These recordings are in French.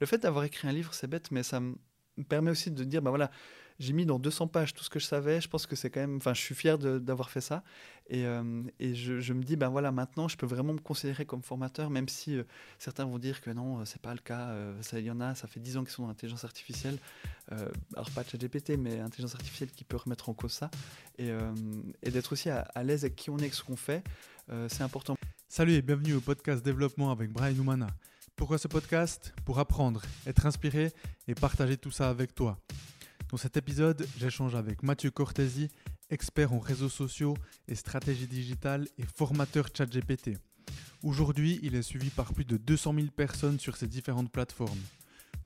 Le fait d'avoir écrit un livre, c'est bête, mais ça me permet aussi de dire, ben voilà, j'ai mis dans 200 pages tout ce que je savais. Je pense que c'est quand même, enfin, je suis fier d'avoir fait ça. Et, euh, je, me dis, ben voilà, maintenant, je peux vraiment me considérer comme formateur, même si euh, certains vont dire que non, c'est pas le cas. il y en a, ça fait 10 ans qu'ils sont dans l'intelligence artificielle. alors pas ChatGPT, mais intelligence artificielle qui peut remettre en cause ça. Et, d'être aussi à, à l'aise avec qui on est, avec ce qu'on fait, c'est important. Salut et bienvenue au podcast Développement avec Brian Oumana. Pourquoi ce podcast Pour apprendre, être inspiré et partager tout ça avec toi. Dans cet épisode, j'échange avec Mathieu Cortési, expert en réseaux sociaux et stratégie digitale et formateur ChatGPT. Aujourd'hui, il est suivi par plus de 200 000 personnes sur ces différentes plateformes.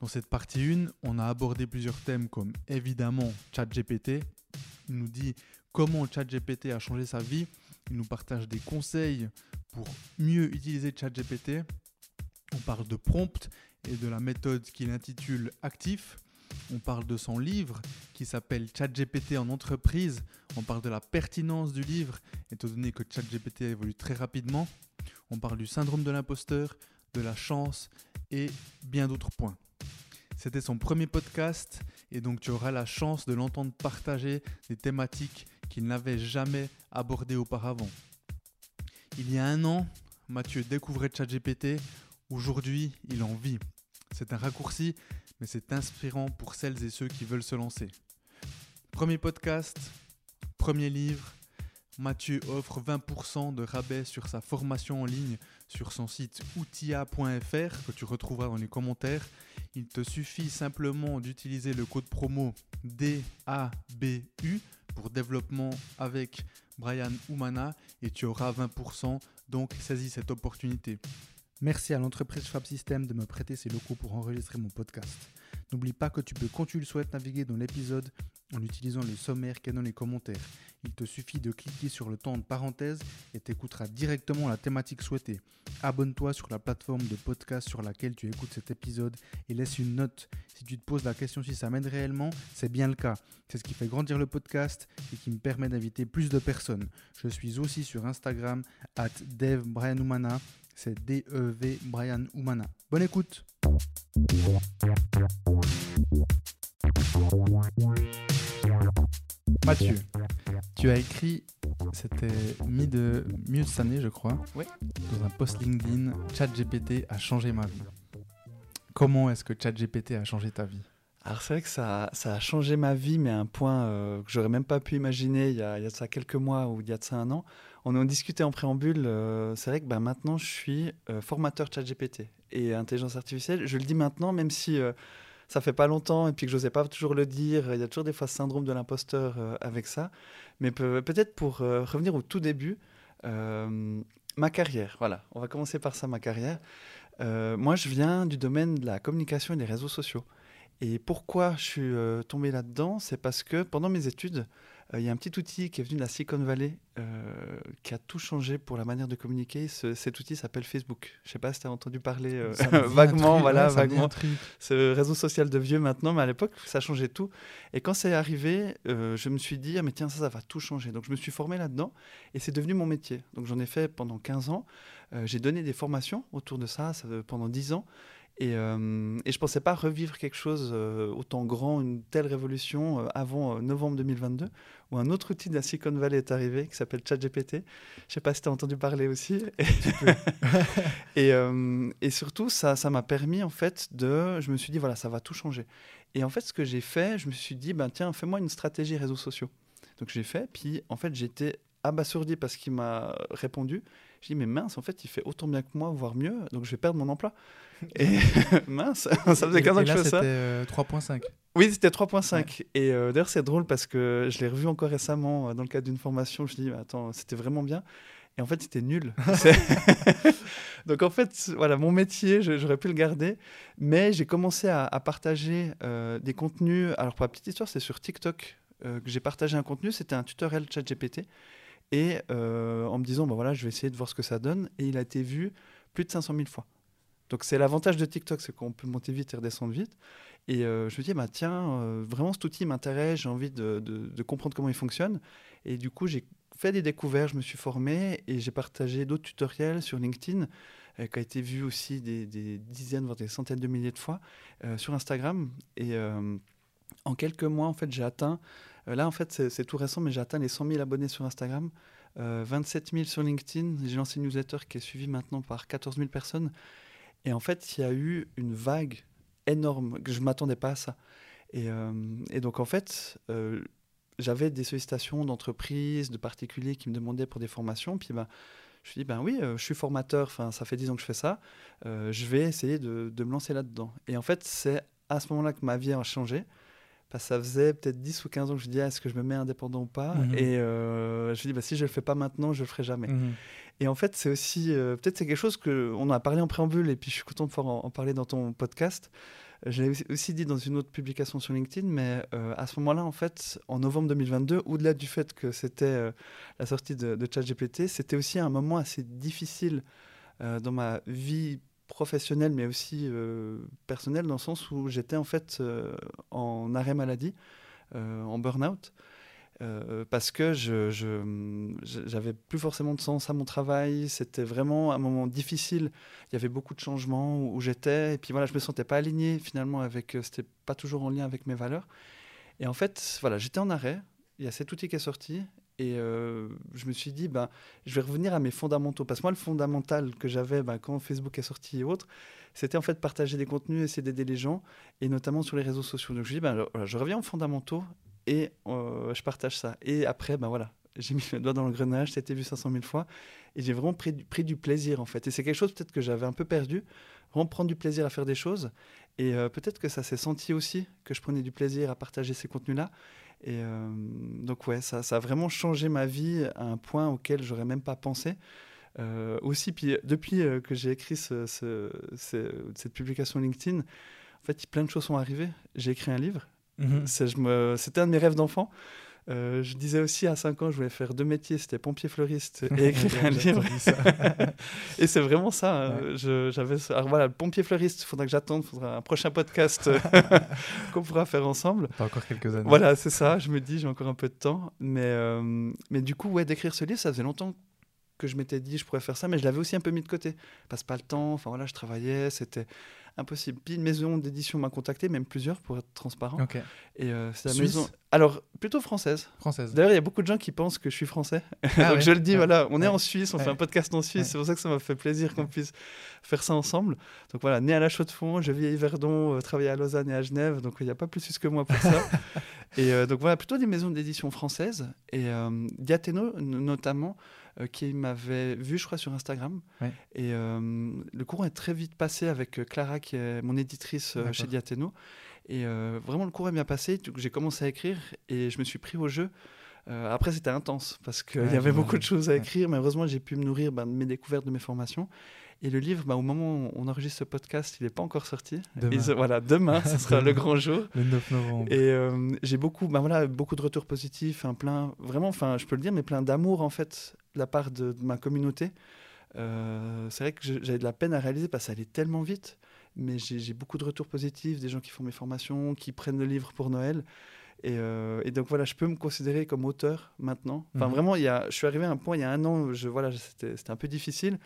Dans cette partie 1, on a abordé plusieurs thèmes comme évidemment ChatGPT. Il nous dit comment ChatGPT a changé sa vie. Il nous partage des conseils pour mieux utiliser ChatGPT. On parle de prompt et de la méthode qu'il intitule Actif. On parle de son livre qui s'appelle ChatGPT en entreprise. On parle de la pertinence du livre, étant donné que ChatGPT évolue très rapidement. On parle du syndrome de l'imposteur, de la chance et bien d'autres points. C'était son premier podcast et donc tu auras la chance de l'entendre partager des thématiques qu'il n'avait jamais abordées auparavant. Il y a un an, Mathieu découvrait ChatGPT. Aujourd'hui, il en vit. C'est un raccourci, mais c'est inspirant pour celles et ceux qui veulent se lancer. Premier podcast, premier livre. Mathieu offre 20% de rabais sur sa formation en ligne sur son site outia.fr que tu retrouveras dans les commentaires. Il te suffit simplement d'utiliser le code promo DABU pour développement avec Brian Oumana et tu auras 20%. Donc saisis cette opportunité. Merci à l'entreprise Fab System de me prêter ses locaux pour enregistrer mon podcast. N'oublie pas que tu peux, quand tu le souhaites, naviguer dans l'épisode en utilisant le sommaire qui est dans les commentaires. Il te suffit de cliquer sur le temps de parenthèse et t'écouteras directement la thématique souhaitée. Abonne-toi sur la plateforme de podcast sur laquelle tu écoutes cet épisode et laisse une note. Si tu te poses la question si ça m'aide réellement, c'est bien le cas. C'est ce qui fait grandir le podcast et qui me permet d'inviter plus de personnes. Je suis aussi sur Instagram, at C'est D-E-V Brian Oumana. Bonne écoute! Mathieu, tu as écrit, c'était mi de mieux cette année, je crois, dans un post LinkedIn, ChatGPT a changé ma vie. Comment est-ce que ChatGPT a changé ta vie? Alors c'est vrai que ça, ça, a changé ma vie, mais à un point euh, que j'aurais même pas pu imaginer il y, a, il y, a, de ça quelques mois ou il y a de ça un an. On en discutait en préambule. Euh, c'est vrai que ben, maintenant je suis euh, formateur ChatGPT et intelligence artificielle. Je le dis maintenant, même si ça fait pas longtemps et puis que j'osais pas toujours le dire. Il y a toujours des fois syndrome de l'imposteur euh, avec ça. Mais peut-être pour euh, revenir au tout début, euh, ma carrière. Voilà, on va commencer par ça, ma carrière. moi, je viens du domaine de la communication et des réseaux sociaux. Et pourquoi je suis tombé là-dedans? C'est parce que pendant mes études, euh, il y a un petit outil qui est venu de la Silicon Valley euh, qui a tout changé pour la manière de communiquer. cet outil s'appelle Facebook. Je ne sais pas si tu as entendu parler euh, vaguement, voilà, vaguement. Ce réseau social de vieux maintenant, mais à l'époque, ça changeait tout. Et quand c'est arrivé, je me suis dit, ah, mais tiens, ça, ça va tout changer. Donc je me suis formé là-dedans et c'est devenu mon métier. Donc j'en ai fait pendant 15 ans. J'ai donné des formations autour de ça, ça pendant 10 ans. Et, euh, et, je ne pensais pas revivre quelque chose euh, autant grand, une telle révolution euh, avant novembre 2022, où un autre outil de la Silicon Valley est arrivé qui s'appelle ChatGPT. Je ne sais pas si tu as entendu parler aussi. et, et, surtout, ça m'a permis, en fait, de. Je me suis dit, voilà, ça va tout changer. Et en fait, ce que j'ai fait, je me suis dit, ben, tiens, fais-moi une stratégie réseaux sociaux. Donc j'ai fait, puis en fait, j'étais abasourdi parce qu'il m'a répondu. Je dis, mais mince, en fait, il fait autant bien que moi, voire mieux, donc je vais perdre mon emploi. Et mince, ça faisait 15 ans que je fais ça. C'était 3.5. Euh, oui, c'était 3.5. Et euh, d'ailleurs, c'est drôle parce que je l'ai revu encore récemment euh, dans le cadre d'une formation. Je me dis, attends, c'était vraiment bien. Et en fait, c'était nul. Donc en fait, voilà, mon métier, j'aurais pu le garder, mais j'ai commencé à, partager des contenus. Alors pour la petite histoire, c'est sur TikTok que j'ai partagé un contenu. C'était un tutoriel ChatGPT et en me disant, bah voilà, je vais essayer de voir ce que ça donne. Et il a été vu plus de 500 000 fois. Donc c'est l'avantage de TikTok, c'est qu'on peut monter vite et redescendre vite. Et euh, je me dis, bah, tiens, euh, vraiment cet outil m'intéresse, j'ai envie de, comprendre comment il fonctionne. Et du coup, j'ai fait des découvertes, je me suis formé et j'ai partagé d'autres tutoriels sur LinkedIn qui a été vu aussi des, dizaines, voire des centaines de milliers de fois sur Instagram. Et en quelques mois, en fait, j'ai atteint, là, en fait, c'est tout récent, mais j'ai atteint les 100 000 abonnés sur Instagram. 27 000 sur LinkedIn. J'ai lancé une newsletter qui est suivie maintenant par 14 000 personnes. Et en fait, il y a eu une vague énorme, que je ne m'attendais pas à ça. Et, et, donc, en fait, j'avais des sollicitations d'entreprises, de particuliers qui me demandaient pour des formations. Puis ben, je me suis dit, ben oui, euh, je suis formateur, ça fait 10 ans que je fais ça, euh, je vais essayer de, de me lancer là-dedans. Et en fait, c'est à ce moment-là que ma vie a changé. Que ça faisait peut-être 10 ou 15 ans que je disais, est-ce que je me mets indépendant ou pas? Mhm. Et euh, je me dit, bah, si je ne le fais pas maintenant, je ne le ferai jamais. Mhm. Et en fait, c'est aussi, peut-être c'est quelque chose qu'on a parlé en préambule, et puis je suis content de pouvoir en parler dans ton podcast. Je l'ai aussi dit dans une autre publication sur LinkedIn, mais euh, à ce moment-là, en fait, en novembre 2022, au-delà du fait que c'était euh, la sortie de, de ChatGPT, c'était aussi un moment assez difficile euh, dans ma vie professionnelle, mais aussi personnelle, dans le sens où j'étais en fait en arrêt maladie, en burn-out. Euh, parce que je, j'avais plus forcément de sens à mon travail. C'était vraiment un moment difficile. Il y avait beaucoup de changements où, j'étais. Et puis voilà, je me sentais pas aligné finalement avec. Euh, c'était pas toujours en lien avec mes valeurs. Et en fait, voilà, j'étais en arrêt. Il y a cet outil qui est sorti. Et euh, je me suis dit, ben, je vais revenir à mes fondamentaux. Parce que moi, le fondamental que j'avais ben, quand Facebook est sorti et autres, c'était en fait partager des contenus, essayer d'aider les gens, et notamment sur les réseaux sociaux. Donc je me dis, ben, je reviens aux fondamentaux et euh, je partage ça. Et après, ben voilà, j'ai mis le doigt dans le grenage, c'était vu 500 000 fois, et j'ai vraiment pris, pris, du plaisir en fait. Et c'est quelque chose peut-être que j'avais un peu perdu, vraiment prendre du plaisir à faire des choses, et euh, peut-être que ça s'est senti aussi, que je prenais du plaisir à partager ces contenus-là. Et euh, donc ouais, ça, ça, a vraiment changé ma vie à un point auquel j'aurais même pas pensé. aussi, puis depuis que j'ai écrit ce, cette publication LinkedIn, en fait, plein de choses sont arrivées. J'ai écrit un livre Mhm. C'était un de mes rêves d'enfant. Euh, je disais aussi à 5 ans, je voulais faire deux métiers, c'était pompier fleuriste et écrire un livre. et c'est vraiment ça. Hein. J'avais, alors voilà, pompier fleuriste, il faudra que j'attende, il faudra un prochain podcast qu'on pourra faire ensemble. Pas encore quelques années. Voilà, c'est ça. Je me dis, j'ai encore un peu de temps, mais euh, mais du coup, ouais, d'écrire ce livre, ça faisait longtemps que je m'étais dit, je pourrais faire ça, mais je l'avais aussi un peu mis de côté. Passe pas le temps. Enfin voilà, je travaillais, c'était impossible. Puis une maison d'édition m'a contacté, même plusieurs pour être transparent. Et euh, c'est la maison. Alors plutôt française. Française. D'ailleurs, il y a beaucoup de gens qui pensent que je suis français. Ah Donc je le dis, voilà, on est en Suisse, on fait un podcast en Suisse. C'est pour ça que ça m'a fait plaisir qu'on puisse faire ça ensemble. Donc voilà, né à la Chaux-de-Fonds, je vis à Yverdon, euh, travaille à Lausanne et à Genève. Donc il n'y a pas plus suisse que moi pour ça. et euh, donc voilà, plutôt des maisons d'édition françaises et Diateno notamment. Euh, qui m'avait vu, je crois, sur Instagram. Et euh, le courant est très vite passé avec euh, Clara, qui est mon éditrice chez Diateno. Et vraiment, le cours est bien passé. J'ai commencé à écrire et je me suis pris au jeu. après, c'était intense parce qu'il y avait beaucoup de choses à écrire, mais heureusement, j'ai pu me nourrir ben, de mes découvertes, de mes formations. Et le livre, bah, au moment où on enregistre ce podcast, il n'est pas encore sorti. Demain. voilà, demain, ce sera le grand jour. Le 9 novembre. Et euh, j'ai beaucoup, bah, voilà, beaucoup de retours positifs, un plein, vraiment, enfin, je peux le dire, mais plein d'amour en fait de la part de, ma communauté. Euh, c'est vrai que j'avais de la peine à réaliser parce que ça allait tellement vite, mais j'ai beaucoup de retours positifs, des gens qui font mes formations, qui prennent le livre pour Noël. Et, euh, et, donc voilà, je peux me considérer comme auteur maintenant. Enfin, mhm. vraiment, il y a, je suis arrivé à un point il y a un an, je, voilà, c'était un peu difficile.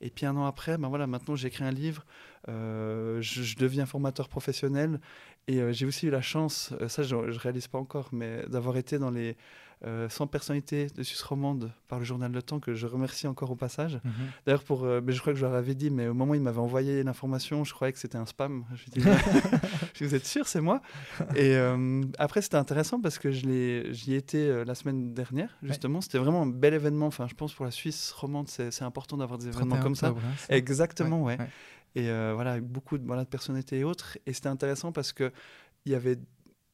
Et puis un an après, ben voilà, maintenant j'écris un livre, euh, je, deviens formateur professionnel et j'ai aussi eu la chance, ça je ne réalise pas encore, mais d'avoir été dans les 100 personnalités de Suisse romande par le journal Le Temps, que je remercie encore au passage. Mhm. D'ailleurs, pour, mais je crois que je leur avais dit, mais au moment où ils m'avaient envoyé l'information, je croyais que c'était un spam. Je dis, vous êtes sûr, c'est moi? Et après, c'était intéressant parce que j'y étais la semaine dernière, justement. C'était vraiment un bel événement. Enfin, je pense pour la Suisse romande, c'est important d'avoir des événements comme ça. Hein, Exactement, ouais. Et euh, voilà, beaucoup de, voilà, de personnalités et autres. Et c'était intéressant parce qu'il y avait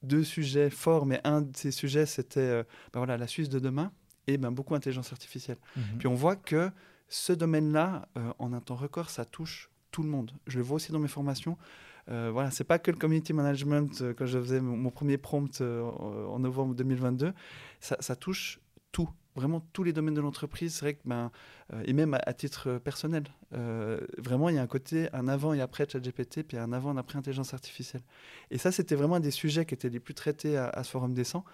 deux sujets forts, mais un de ces sujets, c'était euh, ben voilà, la Suisse de demain et ben, beaucoup d'intelligence artificielle. Mhm. Puis on voit que ce domaine-là, euh, en un temps record, ça touche tout le monde. Je le vois aussi dans mes formations. Euh, voilà, c'est pas que le community management quand je faisais mon, premier prompt en novembre 2022, ça, ça touche tout vraiment tous les domaines de l'entreprise, ben, euh, et même à, titre personnel, euh, vraiment, il y a un côté, un avant et après ChatGPT, puis un avant et après intelligence artificielle. Et ça, c'était vraiment un des sujets qui étaient les plus traités à, ce forum des 100.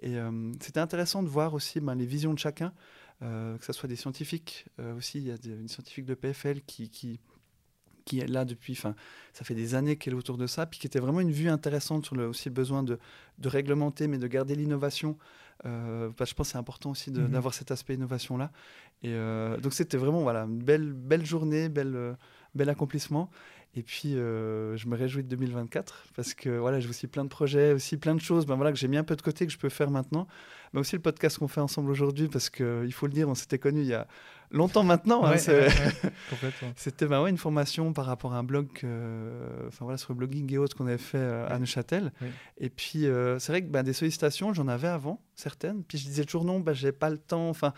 Et euh, c'était intéressant de voir aussi ben, les visions de chacun. que ce soit des scientifiques aussi. Il y a une scientifique de PFL qui, est là depuis, ça fait des années qu'elle est autour de ça, puis qui était vraiment une vue intéressante sur le, aussi le besoin de réglementer, mais de garder l'innovation. Euh, je pense que c'est important aussi mhm. d'avoir cet aspect innovation-là. Et euh, donc c'était vraiment voilà, une belle, belle journée, belle, euh, bel accomplissement. Et puis, euh, je me réjouis de 2024 parce que voilà, j'ai aussi plein de projets, aussi plein de choses ben, voilà, que j'ai mis un peu de côté que je peux faire maintenant. Mais aussi le podcast qu'on fait ensemble aujourd'hui parce qu'il faut le dire, on s'était connus il y a longtemps maintenant. Hein, C'était ben, ouais, une formation par rapport à un blog, enfin, voilà, sur le blogging et autres qu'on avait fait euh, à Neuchâtel. Et puis, euh, c'est vrai que ben, des sollicitations, j'en avais avant, certaines. Puis je disais toujours non, ben, j'ai pas le temps. Enfin,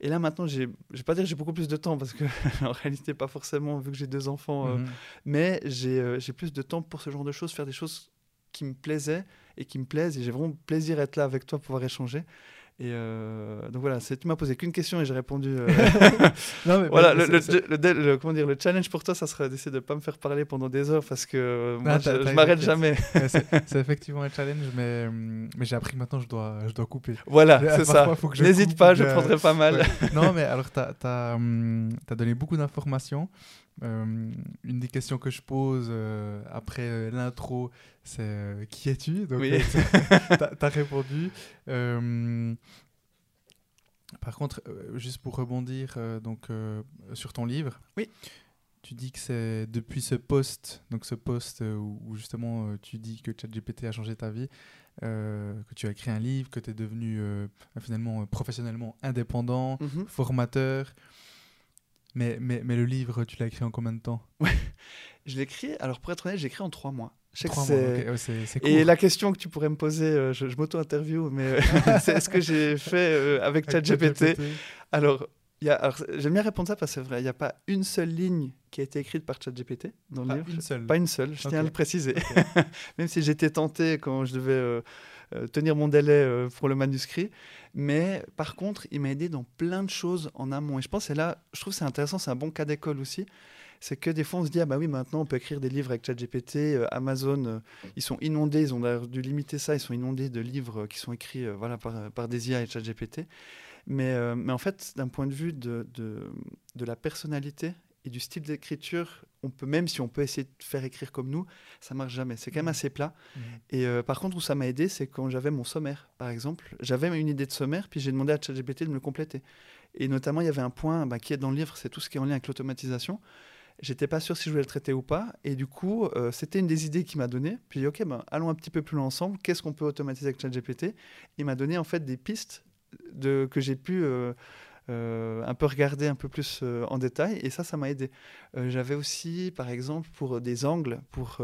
et là, maintenant, je ne vais pas dire que j'ai beaucoup plus de temps, parce que en réalité, pas forcément, vu que j'ai deux enfants. Euh, mhm. mais euh, j'ai plus de temps pour ce genre de choses, faire des choses qui me plaisaient et qui me plaisent. Et j'ai vraiment plaisir à être là avec toi, pouvoir échanger. Et euh, donc voilà, tu m'as posé qu'une question et j'ai répondu. Euh, non, mais voilà, le, le, comment dire, le challenge pour toi, ça serait d'essayer de ne pas me faire parler pendant des heures parce que moi, je, ne m'arrête jamais. c'est effectivement un challenge, mais, mais j'ai appris maintenant, je dois, je dois couper. Voilà, c'est ça. N'hésite pas, je prendrai pas mal. non, mais alors, tu as, as, hum, donné beaucoup d'informations. Euh, une des questions que je pose euh, après euh, l'intro, c'est qui es-tu? Donc, oui. tu as, répondu. par contre, juste pour rebondir donc, sur ton livre, oui. tu dis que c'est depuis ce poste, donc ce poste où, justement tu dis que ChatGPT a changé ta vie, que tu as écrit un livre, que tu es devenu finalement professionnellement indépendant, mhm. formateur. Mais, mais, mais le livre, tu l'as écrit en combien de temps? Ouais, je l'ai écrit, alors pour être honnête, j'ai écrit en trois mois. Je trois mois, Et la question que tu pourrais me poser, euh, je, m'auto-interview, mais euh, c'est ce que j'ai fait euh, avec ChatGPT. Alors, j'aime bien répondre ça parce que c'est vrai, il n'y a pas une seule ligne qui a été écrite par ChatGPT dans le pas livre. Une seule. Pas une seule, je tiens à le préciser. Même si j'étais tenté quand je devais euh, tenir mon délai pour le manuscrit. Mais par contre, il m'a aidé dans plein de choses en amont. Et je pense que là, je trouve c'est intéressant, c'est un bon cas d'école aussi. C'est que des fois, on se dit, ah bah oui, maintenant, on peut écrire des livres avec ChatGPT. Euh, Amazon, ils sont inondés, ils ont dû limiter ça, ils sont inondés de livres qui sont écrits voilà, par, des IA et ChatGPT. Mais, mais en fait, d'un point de vue de, de la personnalité et du style d'écriture, on peut même si on peut essayer de faire écrire comme nous, ça marche jamais. C'est quand même mmh. assez plat. Mmh. Et euh, par contre, où ça m'a aidé, c'est quand j'avais mon sommaire, par exemple. J'avais une idée de sommaire, puis j'ai demandé à ChatGPT de me le compléter. Et notamment, il y avait un point bah, qui est dans le livre, c'est tout ce qui est en lien avec l'automatisation. J'étais pas sûr si je voulais le traiter ou pas. Et du coup, euh, c'était une des idées qu'il m'a donné. Puis, ok, ben, allons un petit peu plus loin ensemble. Qu'est-ce qu'on peut automatiser avec ChatGPT? Il m'a donné en fait des pistes de, que j'ai pu euh, un peu regarder un peu plus euh, en détail. Et ça, ça m'a aidé. Euh, j'avais aussi, par exemple, pour des angles, pour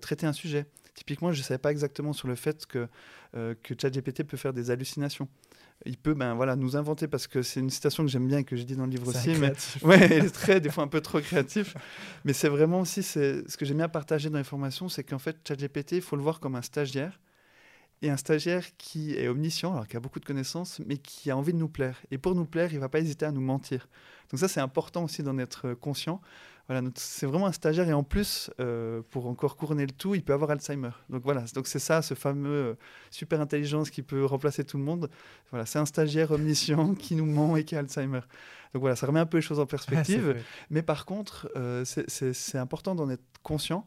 traiter un sujet. Typiquement, je ne savais pas exactement sur le fait que, que ChatGPT peut faire des hallucinations il peut ben voilà nous inventer parce que c'est une citation que j'aime bien et que je dis dans le livre aussi mais ouais il est très des fois un peu trop créatif mais c'est vraiment aussi ce que j'aime bien partager dans les formations c'est qu'en fait ChatGPT il faut le voir comme un stagiaire et un stagiaire qui est omniscient, alors qui a beaucoup de connaissances, mais qui a envie de nous plaire. Et pour nous plaire, il ne va pas hésiter à nous mentir. Donc ça, c'est important aussi d'en être conscient. Voilà, c'est vraiment un stagiaire et en plus, euh, pour encore couronner le tout, il peut avoir Alzheimer. Donc voilà, donc c'est ça, ce fameux euh, super intelligence qui peut remplacer tout le monde. Voilà, c'est un stagiaire omniscient qui nous ment et qui a Alzheimer. Donc voilà, ça remet un peu les choses en perspective. mais par contre, euh, c'est important d'en être conscient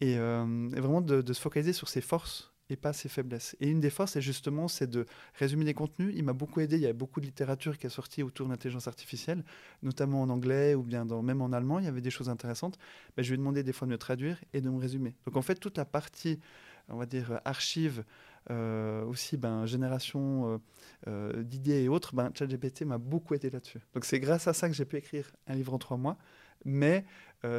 et, vraiment de, de, se focaliser sur ses forces et pas ses faiblesses. Et une des forces, c'est justement, c'est de résumer des contenus. Il m'a beaucoup aidé. Il y a beaucoup de littérature qui est sortie autour de l'intelligence artificielle, notamment en anglais ou bien même en allemand. Il y avait des choses intéressantes. Mais je lui ai demandé des fois de me traduire et de me résumer. Donc en fait, toute la partie, on va dire, archive, euh, aussi ben, génération euh, euh, d'idées et autres, ben, ChatGPT m'a beaucoup aidé là-dessus. Donc c'est grâce à ça que j'ai pu écrire un livre en trois mois. Mais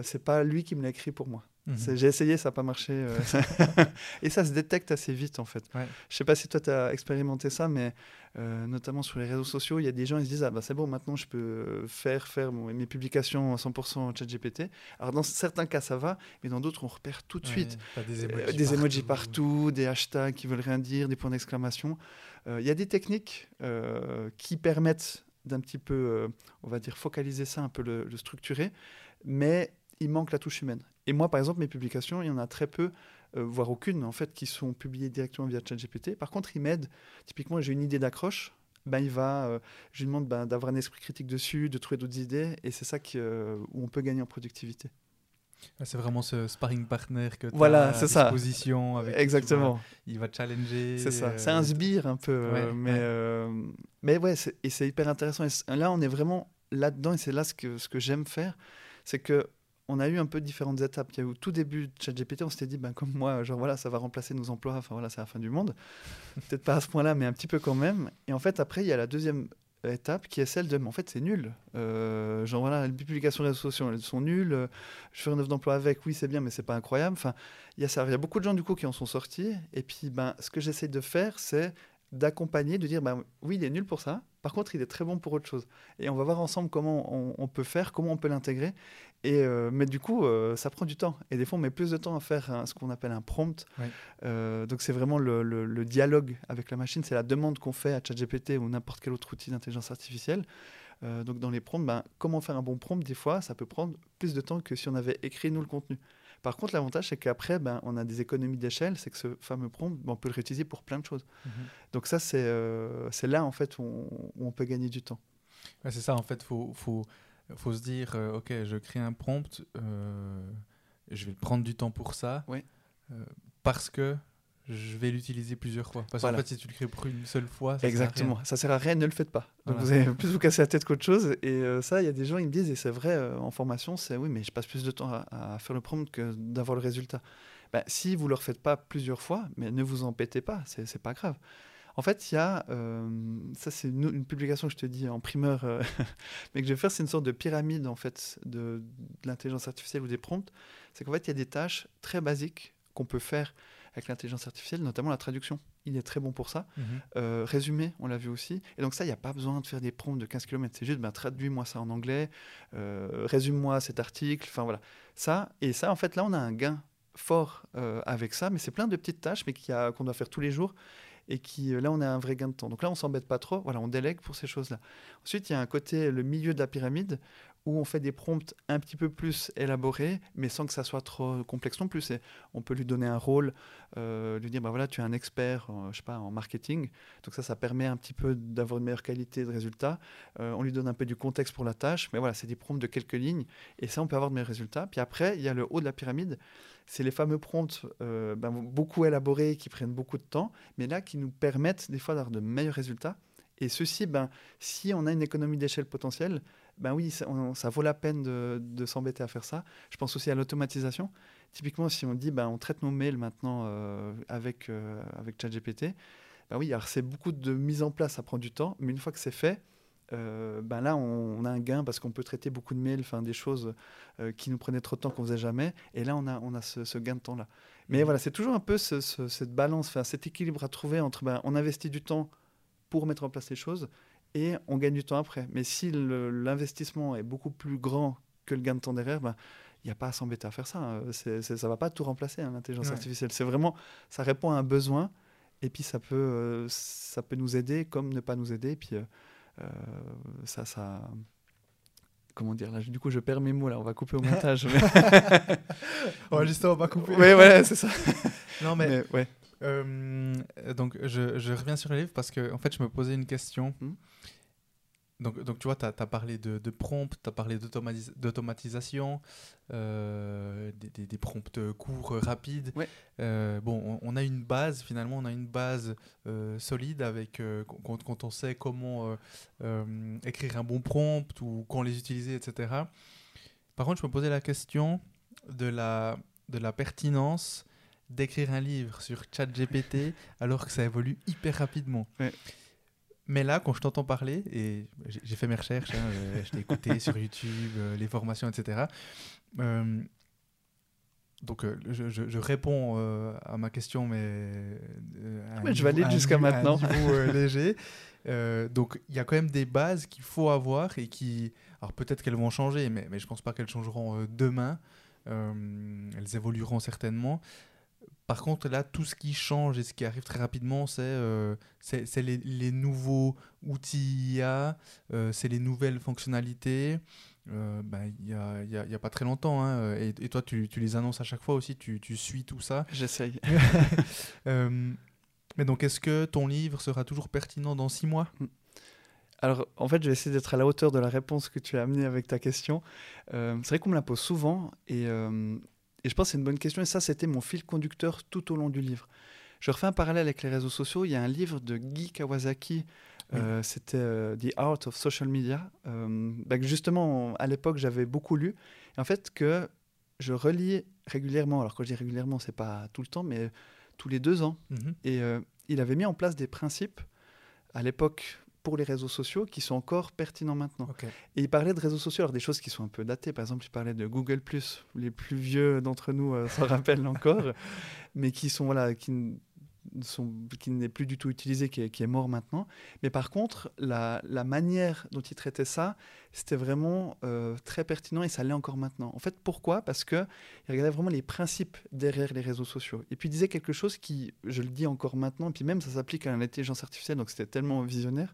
c'est pas lui qui me l'a écrit pour moi. Mhm. J'ai essayé, ça n'a pas marché. Euh, et ça se détecte assez vite, en fait. Je ne sais pas si toi, tu as expérimenté ça, mais euh, notamment sur les réseaux sociaux, il y a des gens qui se disent Ah, bah, c'est bon, maintenant, je peux faire, faire mes publications en 100% chat GPT. Alors, dans certains cas, ça va, mais dans d'autres, on repère tout de suite des, euh, emojis, partout. des hashtags qui veulent rien dire, des points d'exclamation. Il y a des techniques qui permettent d'un petit peu, on va dire, focaliser ça, un peu le, le structurer, mais il manque la touche humaine. Et moi, par exemple, mes publications, il y en a très peu, euh, voire aucune, en fait, qui sont publiées directement via ChatGPT. Par contre, ils m'aident. Typiquement, j'ai une idée d'accroche. ben, il va, euh, je lui demande ben, d'avoir un esprit critique dessus, de trouver d'autres idées, et c'est ça qui, euh, où on peut gagner en productivité. C'est vraiment ce sparring partner que tu voilà, as à ça. disposition. Avec Exactement. il va challenger. C'est ça. C'est un sbire un peu. mais, mais ouais, et c'est hyper intéressant. Et là, on est vraiment là-dedans, et c'est là ce que, ce que j'aime faire, c'est que on a eu un peu différentes étapes. Il y a eu au tout début de ChatGPT, on s'était dit, ben, comme moi, genre voilà, ça va remplacer nos emplois, enfin voilà, c'est la fin du monde. Peut-être pas à ce point-là, mais un petit peu quand même. Et en fait, après, il y a la deuxième étape qui est celle de, mais en fait, c'est nul. Euh, genre voilà, les publications réseaux sociaux, elles sont nulles. Je fais une offre d'emploi avec, oui, c'est bien, mais c'est pas incroyable. Enfin, il y a ça. Il y a beaucoup de gens du coup qui en sont sortis. Et puis, ben, ce que j'essaie de faire, c'est d'accompagner, de dire, ben, oui, il est nul pour ça. Par contre, il est très bon pour autre chose. Et on va voir ensemble comment on, peut faire, comment on peut l'intégrer. Et euh, mais du coup, euh, ça prend du temps. Et des fois, on met plus de temps à faire ce qu'on appelle un prompt. Euh, donc, c'est vraiment le, dialogue avec la machine. C'est la demande qu'on fait à ChatGPT ou n'importe quel autre outil d'intelligence artificielle. donc, dans les prompts, ben, comment faire un bon prompt, des fois, ça peut prendre plus de temps que si on avait écrit nous le contenu. Par contre, l'avantage, c'est qu'après, ben, on a des économies d'échelle, c'est que ce fameux prompt, ben, on peut le réutiliser pour plein de choses. Mhm. Donc ça, c'est là, en fait, où on, peut gagner du temps. c'est ça, en fait, faut, faut, faut, se dire, euh, OK, je crée un prompt, euh, je vais prendre du temps pour ça, oui. parce que je vais l'utiliser plusieurs fois. Parce qu'en fait, si tu le crées pour une seule fois, ça Exactement. Sert à rien. Ça sert à rien, ne le faites pas. Donc vous allez plus vous casser la tête qu'autre chose. Et euh, ça, il y a des gens, ils me disent, et c'est vrai euh, en formation, c'est oui, mais je passe plus de temps à, faire le prompt que d'avoir le résultat. Ben, si vous ne le refaites pas plusieurs fois, mais ne vous embêtez pas, c'est pas grave. En fait, il y a, euh, ça c'est une, publication que je te dis en primeur, mais que je vais faire, c'est une sorte de pyramide en fait de, de l'intelligence artificielle ou des prompts. C'est qu'en fait, il y a des tâches très basiques qu'on peut faire avec l'intelligence artificielle, notamment la traduction. Il est très bon pour ça. Mhm. Euh, résumé, on l'a vu aussi. Et donc ça, il n'y a pas besoin de faire des prompts de 15 km. C'est juste, ben, traduis-moi ça en anglais, euh, résume-moi cet article. Enfin voilà. Ça, et ça, en fait, là, on a un gain fort euh, avec ça, mais c'est plein de petites tâches mais qu'on doit faire tous les jours et qui là on a un vrai gain de temps. Donc là on s'embête pas trop, voilà, on délègue pour ces choses-là. Ensuite, il y a un côté le milieu de la pyramide où on fait des prompts un petit peu plus élaborés, mais sans que ça soit trop complexe non plus. on peut lui donner un rôle, euh, lui dire, bah voilà, tu es un expert, en, je sais pas, en marketing, donc ça, ça permet un petit peu d'avoir une meilleure qualité de résultat. Euh, on lui donne un peu du contexte pour la tâche, mais voilà, c'est des prompts de quelques lignes, et ça, on peut avoir de meilleurs résultats. Puis après, il y a le haut de la pyramide, c'est les fameux prompts euh, ben, beaucoup élaborés, qui prennent beaucoup de temps, mais là, qui nous permettent des fois d'avoir de meilleurs résultats. Et ceci, ben, si on a une économie d'échelle potentielle, ben oui, ça, vaut la peine de, s'embêter à faire ça. Je pense aussi à l'automatisation. Typiquement, si on dit, ben, on traite nos mails maintenant euh, avec, euh, avec ChatGPT, ben oui, alors c'est beaucoup de mise en place, ça prend du temps, mais une fois que c'est fait, euh, ben là, on, a un gain parce qu'on peut traiter beaucoup de mails, enfin des choses qui nous prenaient trop de temps qu'on faisait jamais, et là, on a, on a ce, gain de temps-là. Mais mmh. voilà, c'est toujours un peu cette balance, cet équilibre à trouver entre, ben, on investit du temps pour mettre en place les choses, et on gagne du temps après. Mais si l'investissement est beaucoup plus grand que le gain de temps derrière, ben, il n'y a pas à s'embêter à faire ça. Hein. ça ne va pas tout remplacer, hein, l'intelligence artificielle. C'est vraiment, ça répond à un besoin, et puis ça peut, euh, ça peut nous aider comme ne pas nous aider. Et puis euh, euh, ça, ça, comment dire là du coup je perds mes mots là on va couper au montage on va justement pas couper oui ouais c'est ça non mais, ouais donc je, je, reviens sur le livre parce que en fait je me posais une question hmm. Donc, donc, tu vois, tu as, parlé de, de prompt, tu as parlé d'automatisation, euh, des, des, prompts courts, rapides. Euh, bon, on, a une base, finalement, on a une base euh, solide avec quand, quand, on sait comment écrire un bon prompt ou quand les utiliser, etc. Par contre, je me posais la question de la, de la pertinence d'écrire un livre sur ChatGPT alors que ça évolue hyper rapidement. Mais là, quand je t'entends parler, et j'ai fait mes recherches, hein, euh, je t'ai écouté sur YouTube, euh, les formations, etc. Euh, donc, je, réponds à ma question, mais. mais je valide jusqu'à maintenant. À un niveau léger. donc, il y a quand même des bases qu'il faut avoir et qui. Alors, peut-être qu'elles vont changer, mais, mais je ne pense pas qu'elles changeront demain. elles évolueront certainement. Par contre, là, tout ce qui change et ce qui arrive très rapidement, c'est euh, les, les, nouveaux outils IA, euh, c'est les nouvelles fonctionnalités. Euh, bah, il n'y a, y a, y a, pas très longtemps. Hein, et, et, toi, tu, tu, les annonces à chaque fois aussi, tu, tu suis tout ça. J'essaye. mais donc, est-ce que ton livre sera toujours pertinent dans six mois? Alors, en fait, je vais essayer d'être à la hauteur de la réponse que tu as amenée avec ta question. Euh, c'est vrai qu'on me la pose souvent et, euh, et, je pense que c'est une bonne question. Et ça, c'était mon fil conducteur tout au long du livre. Je refais un parallèle avec les réseaux sociaux. Il y a un livre de Guy Kawasaki. Euh, c'était The Art of Social Media. Bah, justement, à l'époque, j'avais beaucoup lu. Et en fait, que je relis régulièrement. Alors, quand je dis régulièrement, c'est pas tout le temps, mais tous les deux ans. Mhm. Et il avait mis en place des principes à l'époque pour les réseaux sociaux qui sont encore pertinents maintenant. Et il parlait de réseaux sociaux, alors des choses qui sont un peu datées. Par exemple, il parlait de Google ⁇ les plus vieux d'entre nous euh, s'en rappellent encore, mais qui sont voilà, qui qui n'est plus du tout utilisé, qui est, mort maintenant. Mais par contre, la, manière dont il traitait ça, c'était vraiment euh, très pertinent et ça l'est encore maintenant. En fait, pourquoi? Parce qu'il regardait vraiment les principes derrière les réseaux sociaux. Et puis il disait quelque chose qui, je le dis encore maintenant, et puis même ça s'applique à l'intelligence artificielle, donc c'était tellement visionnaire.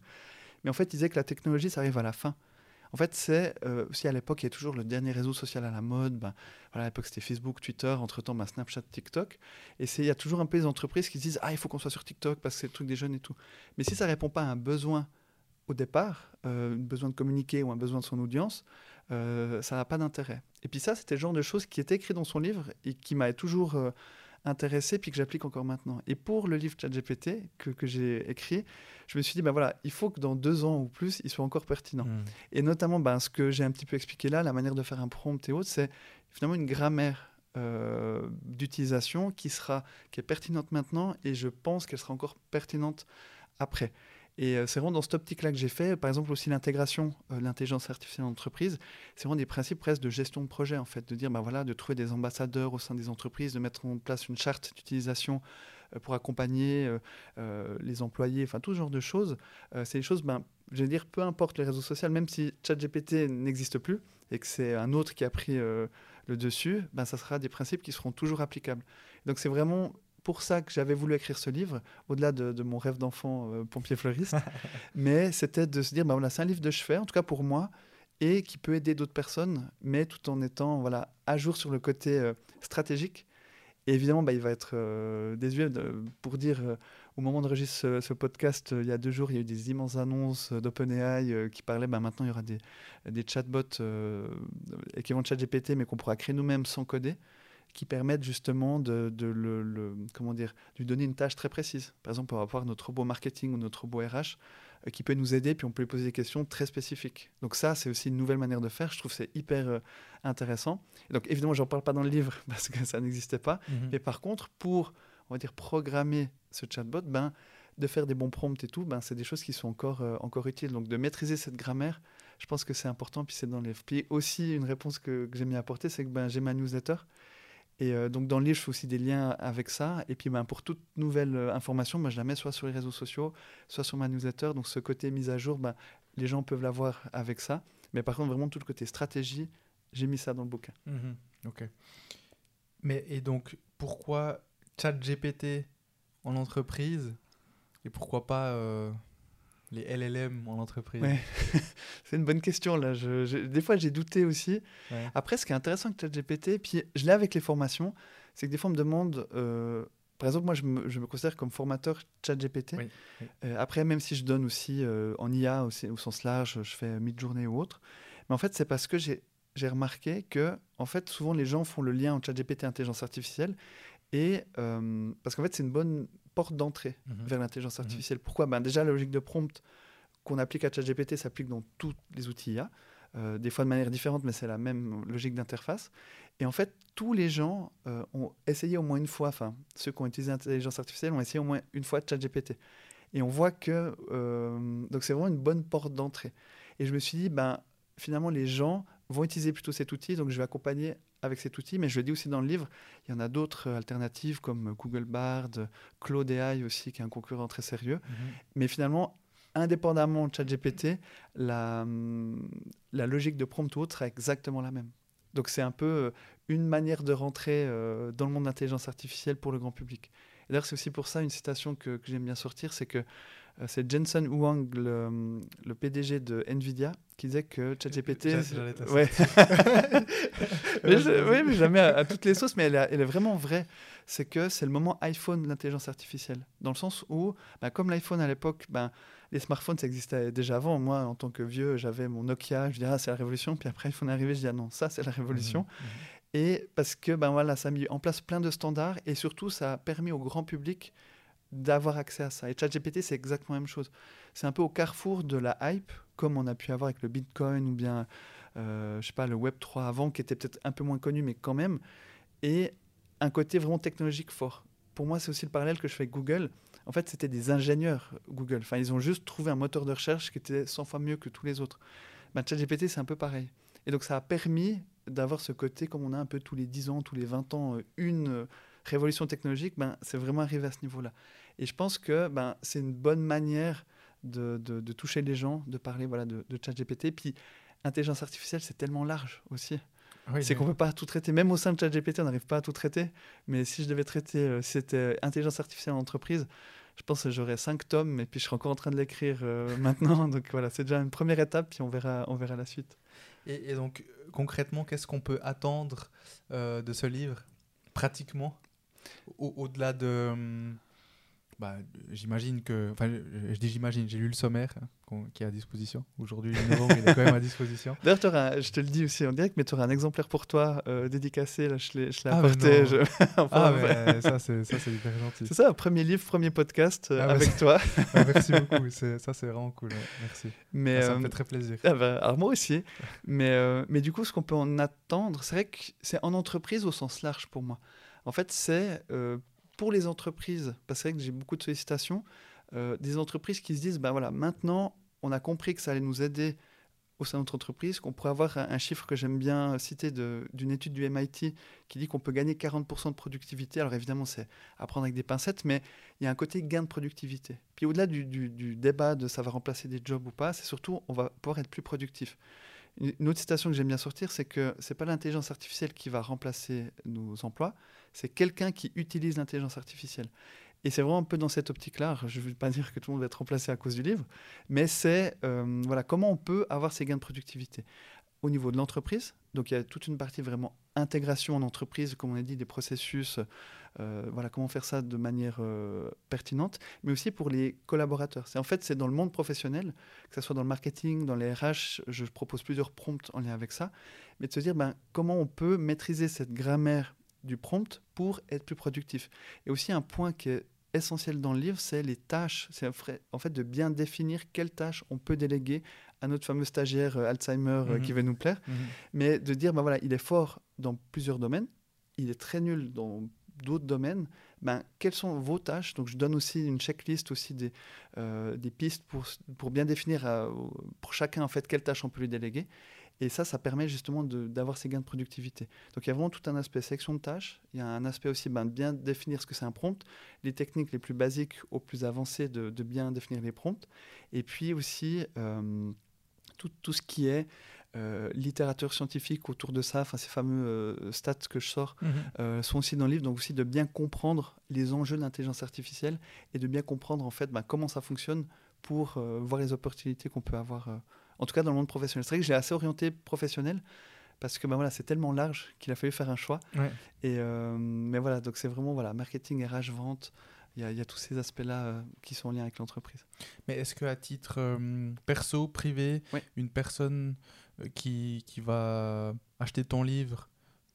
Mais en fait, il disait que la technologie, ça arrive à la fin. En fait, c'est euh, aussi à l'époque, il y a toujours le dernier réseau social à la mode. Ben, voilà, à l'époque, c'était Facebook, Twitter, entre-temps, ben, Snapchat, TikTok. Et il y a toujours un peu des entreprises qui se disent Ah, il faut qu'on soit sur TikTok parce que c'est le truc des jeunes et tout. Mais si ça répond pas à un besoin au départ, euh, un besoin de communiquer ou un besoin de son audience, euh, ça n'a pas d'intérêt. Et puis ça, c'était le genre de choses qui étaient écrites dans son livre et qui m'avaient toujours intéressé puis que j'applique encore maintenant. Et pour le livre ChatGPT que, que j'ai écrit, je me suis dit, ben voilà, il faut que dans deux ans ou plus, il soit encore pertinent. Hmm. Et notamment, ben, ce que j'ai un petit peu expliqué là, la manière de faire un prompt et autres, c'est finalement une grammaire euh, d'utilisation qui sera qui est pertinente maintenant et je pense qu'elle sera encore pertinente après. Et euh, c'est vraiment dans cette optique-là que j'ai fait, par exemple aussi l'intégration euh, l'intelligence artificielle en entreprise, c'est vraiment des principes presque de gestion de projet en fait, de dire bah voilà, de trouver des ambassadeurs au sein des entreprises, de mettre en place une charte d'utilisation euh, pour accompagner les employés, enfin tout ce genre de choses. c'est des choses, ben, je vais dire, peu importe les réseaux sociaux, même si ChatGPT n'existe plus et que c'est un autre qui a pris le dessus, ben, ça sera des principes qui seront toujours applicables. Donc c'est vraiment pour ça que j'avais voulu écrire ce livre, au-delà de, mon rêve d'enfant euh, pompier fleuriste. mais c'était de se dire, bah voilà, c'est un livre de chevet, en tout cas pour moi, et qui peut aider d'autres personnes, mais tout en étant voilà, à jour sur le côté euh, stratégique. Et évidemment, bah, il va être euh, désuet pour dire, au moment de ce, ce, podcast, il y a deux jours, il y a eu des immenses annonces d'OpenAI qui parlaient, bah, maintenant il y aura des, des chatbots équivalents de ChatGPT, mais qu'on pourra créer nous-mêmes sans coder qui permettent justement de, le, comment dire, lui donner une tâche très précise. Par exemple, on va avoir notre robot marketing ou notre robot RH euh, qui peut nous aider, puis on peut lui poser des questions très spécifiques. Donc ça, c'est aussi une nouvelle manière de faire. Je trouve que c'est hyper euh, intéressant. donc évidemment, j'en parle pas dans le livre parce que ça n'existait pas. Mhm. Mais par contre, pour, on va dire, programmer ce chatbot, ben, de faire des bons prompts et tout, ben, c'est des choses qui sont encore, euh, encore utiles. Donc de maîtriser cette grammaire, je pense que c'est important. Puis c'est dans les... Puis aussi, une réponse que, que j'aime bien apporter, c'est que ben, j'ai ma newsletter. Et euh, donc dans le livre, je fais aussi des liens avec ça. Et puis ben, pour toute nouvelle euh, information, ben, je la mets soit sur les réseaux sociaux, soit sur ma newsletter. Donc ce côté mise à jour, ben, les gens peuvent l'avoir avec ça. Mais par contre, vraiment tout le côté stratégie, j'ai mis ça dans le bouquin. Mhm. ok. Mais et donc, pourquoi ChatGPT en entreprise et pourquoi pas euh, les LLM en entreprise C'est une bonne question là. Je, des fois, j'ai douté aussi. Après, ce qui est intéressant avec ChatGPT, puis je l'ai avec les formations, c'est que des fois, on me demande. Euh, par exemple, moi, je me, je me, considère comme formateur ChatGPT. Oui, euh, après, même si je donne aussi euh, en IA au, au, sens large, je fais mid-journée ou autre. Mais en fait, c'est parce que j'ai remarqué que, en fait, souvent les gens font le lien entre ChatGPT et intelligence artificielle. Et parce qu'en fait, c'est une bonne porte d'entrée mhm. vers l'intelligence mhm. artificielle. Pourquoi? Ben Déjà, la logique de prompt qu'on applique à ChatGPT s'applique dans tous les outils IA, euh, des fois de manière différente, mais c'est la même logique d'interface. Et en fait, tous les gens euh, ont essayé au moins une fois, enfin, ceux qui ont utilisé l'intelligence artificielle ont essayé au moins une fois ChatGPT. Et on voit que. Euh, donc, c'est vraiment une bonne porte d'entrée. Et je me suis dit, ben, finalement, les gens vont utiliser plutôt cet outil, donc je vais accompagner avec cet outil, mais je le dis aussi dans le livre, il y en a d'autres alternatives comme Google Bard, Claude AI aussi, qui est un concurrent très sérieux. Mhm. Mais finalement, indépendamment de ChatGPT, la, hum, la logique de prompt ou autre sera exactement la même. Donc c'est un peu euh, une manière de rentrer euh, dans le monde d'intelligence artificielle pour le grand public. Et d'ailleurs, c'est aussi pour ça une citation que, que j'aime bien sortir, c'est que c'est Jensen Huang, le, le, PDG de Nvidia, qui disait que ChatGPT. Ouais. mais je, oui, mais jamais à, toutes les sauces, mais elle, elle est vraiment vraie. C'est que c'est le moment iPhone de l'intelligence artificielle. Dans le sens où, bah, comme l'iPhone à l'époque, ben, les smartphones, ça existait déjà avant. Moi, en tant que vieux, j'avais mon Nokia, je disais, ah, c'est la révolution. Puis après, iPhone est arrivé, je dis, ah non, ça, c'est la révolution. Mmh, mmh. Et parce que, ben voilà, ça a mis en place plein de standards et surtout, ça a permis au grand public d'avoir accès à ça. Et ChatGPT, c'est exactement la même chose. C'est un peu au carrefour de la hype, comme on a pu avoir avec le Bitcoin ou bien, euh, je sais pas, le Web 3 avant, qui était peut-être un peu moins connu, mais quand même. Et un côté vraiment technologique fort. Pour moi, c'est aussi le parallèle que je fais avec Google. En fait, c'était des ingénieurs, Google. Enfin, ils ont juste trouvé un moteur de recherche qui était 100 fois mieux que tous les autres. Ben, ChatGPT, c'est un peu pareil. Et donc, ça a permis d'avoir ce côté, comme on a un peu tous les 10 ans, tous les 20 ans, euh, une euh, révolution technologique, ben, c'est vraiment arrivé à ce niveau-là. Et je pense que ben, c'est une bonne manière de, de, toucher les gens, de parler voilà, de, de ChatGPT. Puis, intelligence artificielle, c'est tellement large aussi. c'est qu'on ne peut pas tout traiter. Même au sein de ChatGPT, on n'arrive pas à tout traiter. Mais si je devais traiter, euh, c'était intelligence artificielle en entreprise, je pense que j'aurais cinq tomes, et puis je serais encore en train de l'écrire euh, maintenant. Donc voilà, c'est déjà une première étape, puis on verra, on verra la suite. Et, donc, concrètement, qu'est-ce qu'on peut attendre euh, de ce livre, pratiquement, au-delà de... Bah, j'imagine que. Enfin, je, dis j'imagine, j'ai lu le sommaire hein, qui est à disposition. Aujourd'hui, le novembre, il est quand même à disposition. D'ailleurs, je te le dis aussi en direct, mais tu auras un exemplaire pour toi euh, dédicacé. Là, je l'ai ah, apporté. Je... ah, mais ça, c'est hyper gentil. C'est ça, premier livre, premier podcast euh, ah, avec toi. Ah, merci beaucoup. Ça, c'est vraiment cool. Merci. Mais, ça me euh, fait très plaisir. Ah, bah, alors, moi aussi. mais, mais du coup, ce qu'on peut en attendre, c'est vrai que c'est en entreprise au sens large pour moi. En fait, c'est pour les entreprises, parce que j'ai beaucoup de sollicitations, euh, des entreprises qui se disent, ben voilà, maintenant, on a compris que ça allait nous aider au sein de notre entreprise, qu'on pourrait avoir un, chiffre que j'aime bien citer d'une étude du MIT qui dit qu'on peut gagner 40% de productivité. Alors évidemment, c'est à prendre avec des pincettes, mais il y a un côté gain de productivité. Puis au-delà du, du, débat de ça va remplacer des jobs ou pas, c'est surtout on va pouvoir être plus productif. Une autre citation que j'aime bien sortir, c'est que c'est pas l'intelligence artificielle qui va remplacer nos emplois, c'est quelqu'un qui utilise l'intelligence artificielle. Et c'est vraiment un peu dans cette optique-là. Je ne veux pas dire que tout le monde va être remplacé à cause du livre, mais c'est euh, voilà, comment on peut avoir ces gains de productivité au niveau de l'entreprise. Donc il y a toute une partie vraiment intégration en entreprise, comme on a dit, des processus, voilà, comment faire ça de manière euh, pertinente, mais aussi pour les collaborateurs. C'est en fait c'est dans le monde professionnel, que ce soit dans le marketing, dans les RH, je propose plusieurs prompts en lien avec ça, mais de se dire ben, comment on peut maîtriser cette grammaire du prompt pour être plus productif. Et aussi un point qui est essentiel dans le livre, c'est les tâches. C'est en fait de bien définir quelles tâches on peut déléguer à notre fameux stagiaire euh, Alzheimer euh, qui mhm. va nous plaire. Mhm. Mais de dire, ben voilà, il est fort dans plusieurs domaines, il est très nul dans d'autres domaines. Ben, quelles sont vos tâches? Donc je donne aussi une checklist, aussi des, euh, pistes pour, bien définir pour chacun en fait quelles tâches on peut lui déléguer. Et ça, ça permet justement d'avoir ces gains de productivité. Donc il y a vraiment tout un aspect section de tâches. Il y a un aspect aussi ben, de bien définir ce que c'est un prompt. Les techniques les plus basiques aux plus avancées de, bien définir les prompts. Et puis aussi euh, tout, ce qui est euh, littérature scientifique autour de ça, enfin ces fameux euh, stats que je sors, mhm. sont aussi dans le livre, donc aussi de bien comprendre les enjeux de l'intelligence artificielle et de bien comprendre en fait ben, comment ça fonctionne pour voir les opportunités qu'on peut avoir en tout cas dans le monde professionnel. C'est vrai que j'ai assez orienté professionnel parce que ben voilà, c'est tellement large qu'il a fallu faire un choix. Et, euh, mais voilà, donc c'est vraiment voilà, marketing, RH, vente. Il y, a, tous ces aspects-là euh, qui sont en lien avec l'entreprise. Mais est-ce qu'à titre euh, perso, privé, une personne qui, qui va acheter ton livre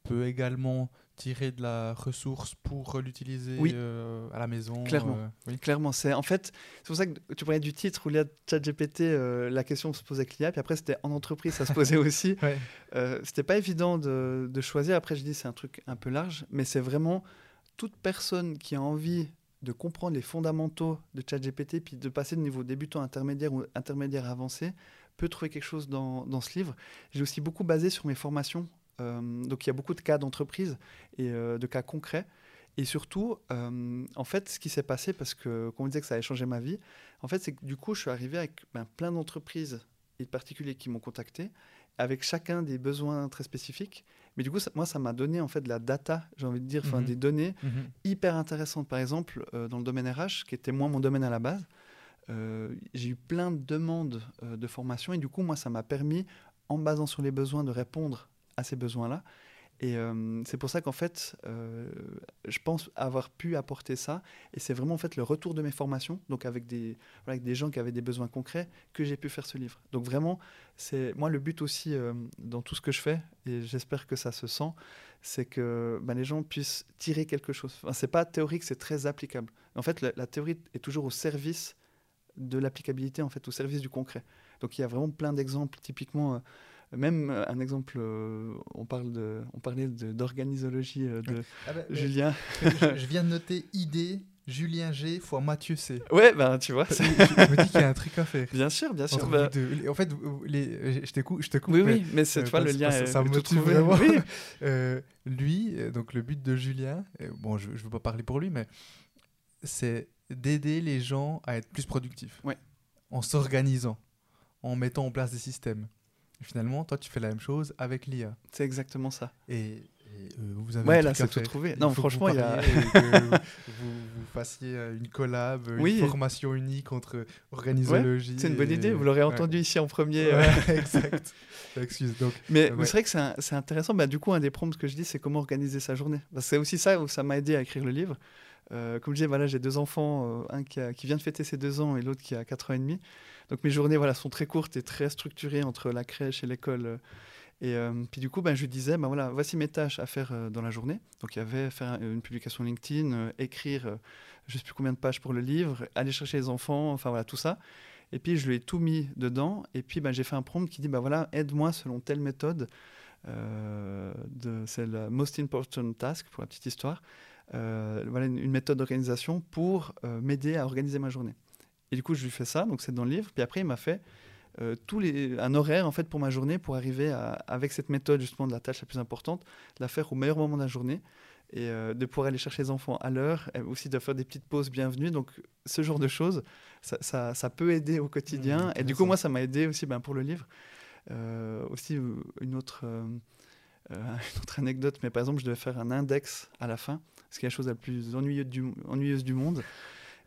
peut également tirer de la ressource pour l'utiliser euh, à la maison Clairement. Euh, oui. Clairement. C'est, en fait, c'est pour ça que tu parlais du titre où il y a ChatGPT, euh, la question se posait avec l'IA, puis après c'était en entreprise, ça se posait aussi. ouais. c'était pas évident de, de, choisir. Après, je dis c'est un truc un peu large, mais c'est vraiment toute personne qui a envie de comprendre les fondamentaux de ChatGPT, puis de passer de niveau débutant, intermédiaire ou intermédiaire avancé, peut trouver quelque chose dans, dans ce livre. J'ai aussi beaucoup basé sur mes formations euh, donc il y a beaucoup de cas d'entreprise et euh, de cas concrets. Et surtout, euh, en fait, ce qui s'est passé, parce que, comme on disait que ça avait changé ma vie, en fait, c'est que du coup, je suis arrivé avec ben, plein d'entreprises et de particuliers qui m'ont contacté, avec chacun des besoins très spécifiques. Mais du coup, moi, ça m'a donné en fait de la data, j'ai envie de dire, enfin, mhm. des données mhm. hyper intéressantes. Par exemple, dans le domaine RH, qui était moins mon domaine à la base, j'ai eu plein de demandes de formation et du coup, moi, ça m'a permis, en basant sur les besoins, de répondre à ces besoins-là. Et euh, c'est pour ça qu'en fait, euh, je pense avoir pu apporter ça. Et c'est vraiment en fait le retour de mes formations, donc avec des, avec des gens qui avaient des besoins concrets, que j'ai pu faire ce livre. Donc vraiment, c'est moi le but aussi euh, dans tout ce que je fais, et j'espère que ça se sent, c'est que ben, les gens puissent tirer quelque chose. Enfin, c'est pas théorique, c'est très applicable. En fait, la, théorie est toujours au service de l'applicabilité, en fait, au service du concret. Donc il y a vraiment plein d'exemples, typiquement. Même euh, un exemple, euh, on, parle de, on parlait d'organisologie euh, de, ah bah, Julien. je, viens de noter idée Julien G fois Mathieu C. Ouais, ben tu vois. je, me dis qu'il y a un truc à faire. Bien sûr, bien sûr. Bah... en fait, les, je te coupe. Je te coupe oui, oui, mais c'est tu vois, le lien. Ça, ça me motive vraiment. Oui. euh, lui, donc le but de Julien, bon, je ne veux pas parler pour lui, mais c'est d'aider les gens à être plus productifs. Ouais. En s'organisant, en mettant en place des systèmes finalement, toi, tu fais la même chose avec l'IA. C'est exactement ça. Et, euh, vous avez ouais, là, c'est tout trouvé. non, franchement, il y a. vous, vous, fassiez euh, une collab, une formation unique entre organisologie. c'est une bonne idée. Vous l'aurez entendu ici en premier. exact. Excuse. Donc, mais c'est vrai que c'est intéressant. Bah, du coup, un des prompts que je dis, c'est comment organiser sa journée. c'est aussi ça où ça m'a aidé à écrire le livre. Euh, comme je disais, voilà, j'ai deux enfants, un qui, vient de fêter ses deux ans et l'autre qui a quatre ans et demi. Donc mes journées voilà, sont très courtes et très structurées entre la crèche et l'école. Et euh, puis du coup, ben, je disais, ben, voilà, voici mes tâches à faire euh, dans la journée. Donc il y avait faire une publication LinkedIn, euh, écrire je ne sais plus combien de pages pour le livre, aller chercher les enfants, enfin voilà, tout ça. Et puis je lui ai tout mis dedans. Et puis ben, j'ai fait un prompt qui dit, ben voilà, aide-moi selon telle méthode. c'est la most important task pour la petite histoire. Voilà une méthode d'organisation pour m'aider à organiser ma journée. Et du coup, je lui fais ça, donc c'est dans le livre. Puis après, il m'a fait euh, tous les, un horaire en fait pour ma journée pour arriver à, avec cette méthode justement de la tâche la plus importante, de la faire au meilleur moment de la journée et euh, de pouvoir aller chercher les enfants à l'heure, et aussi de faire des petites pauses bienvenues. Donc ce genre de choses, ça, ça, ça peut aider au quotidien. Mmh, et du coup, moi, ça m'a aidé aussi ben, pour le livre. Euh, aussi, une autre, une autre anecdote, mais par exemple, je devais faire un index à la fin, ce qui est la chose la plus ennuyeuse du, monde.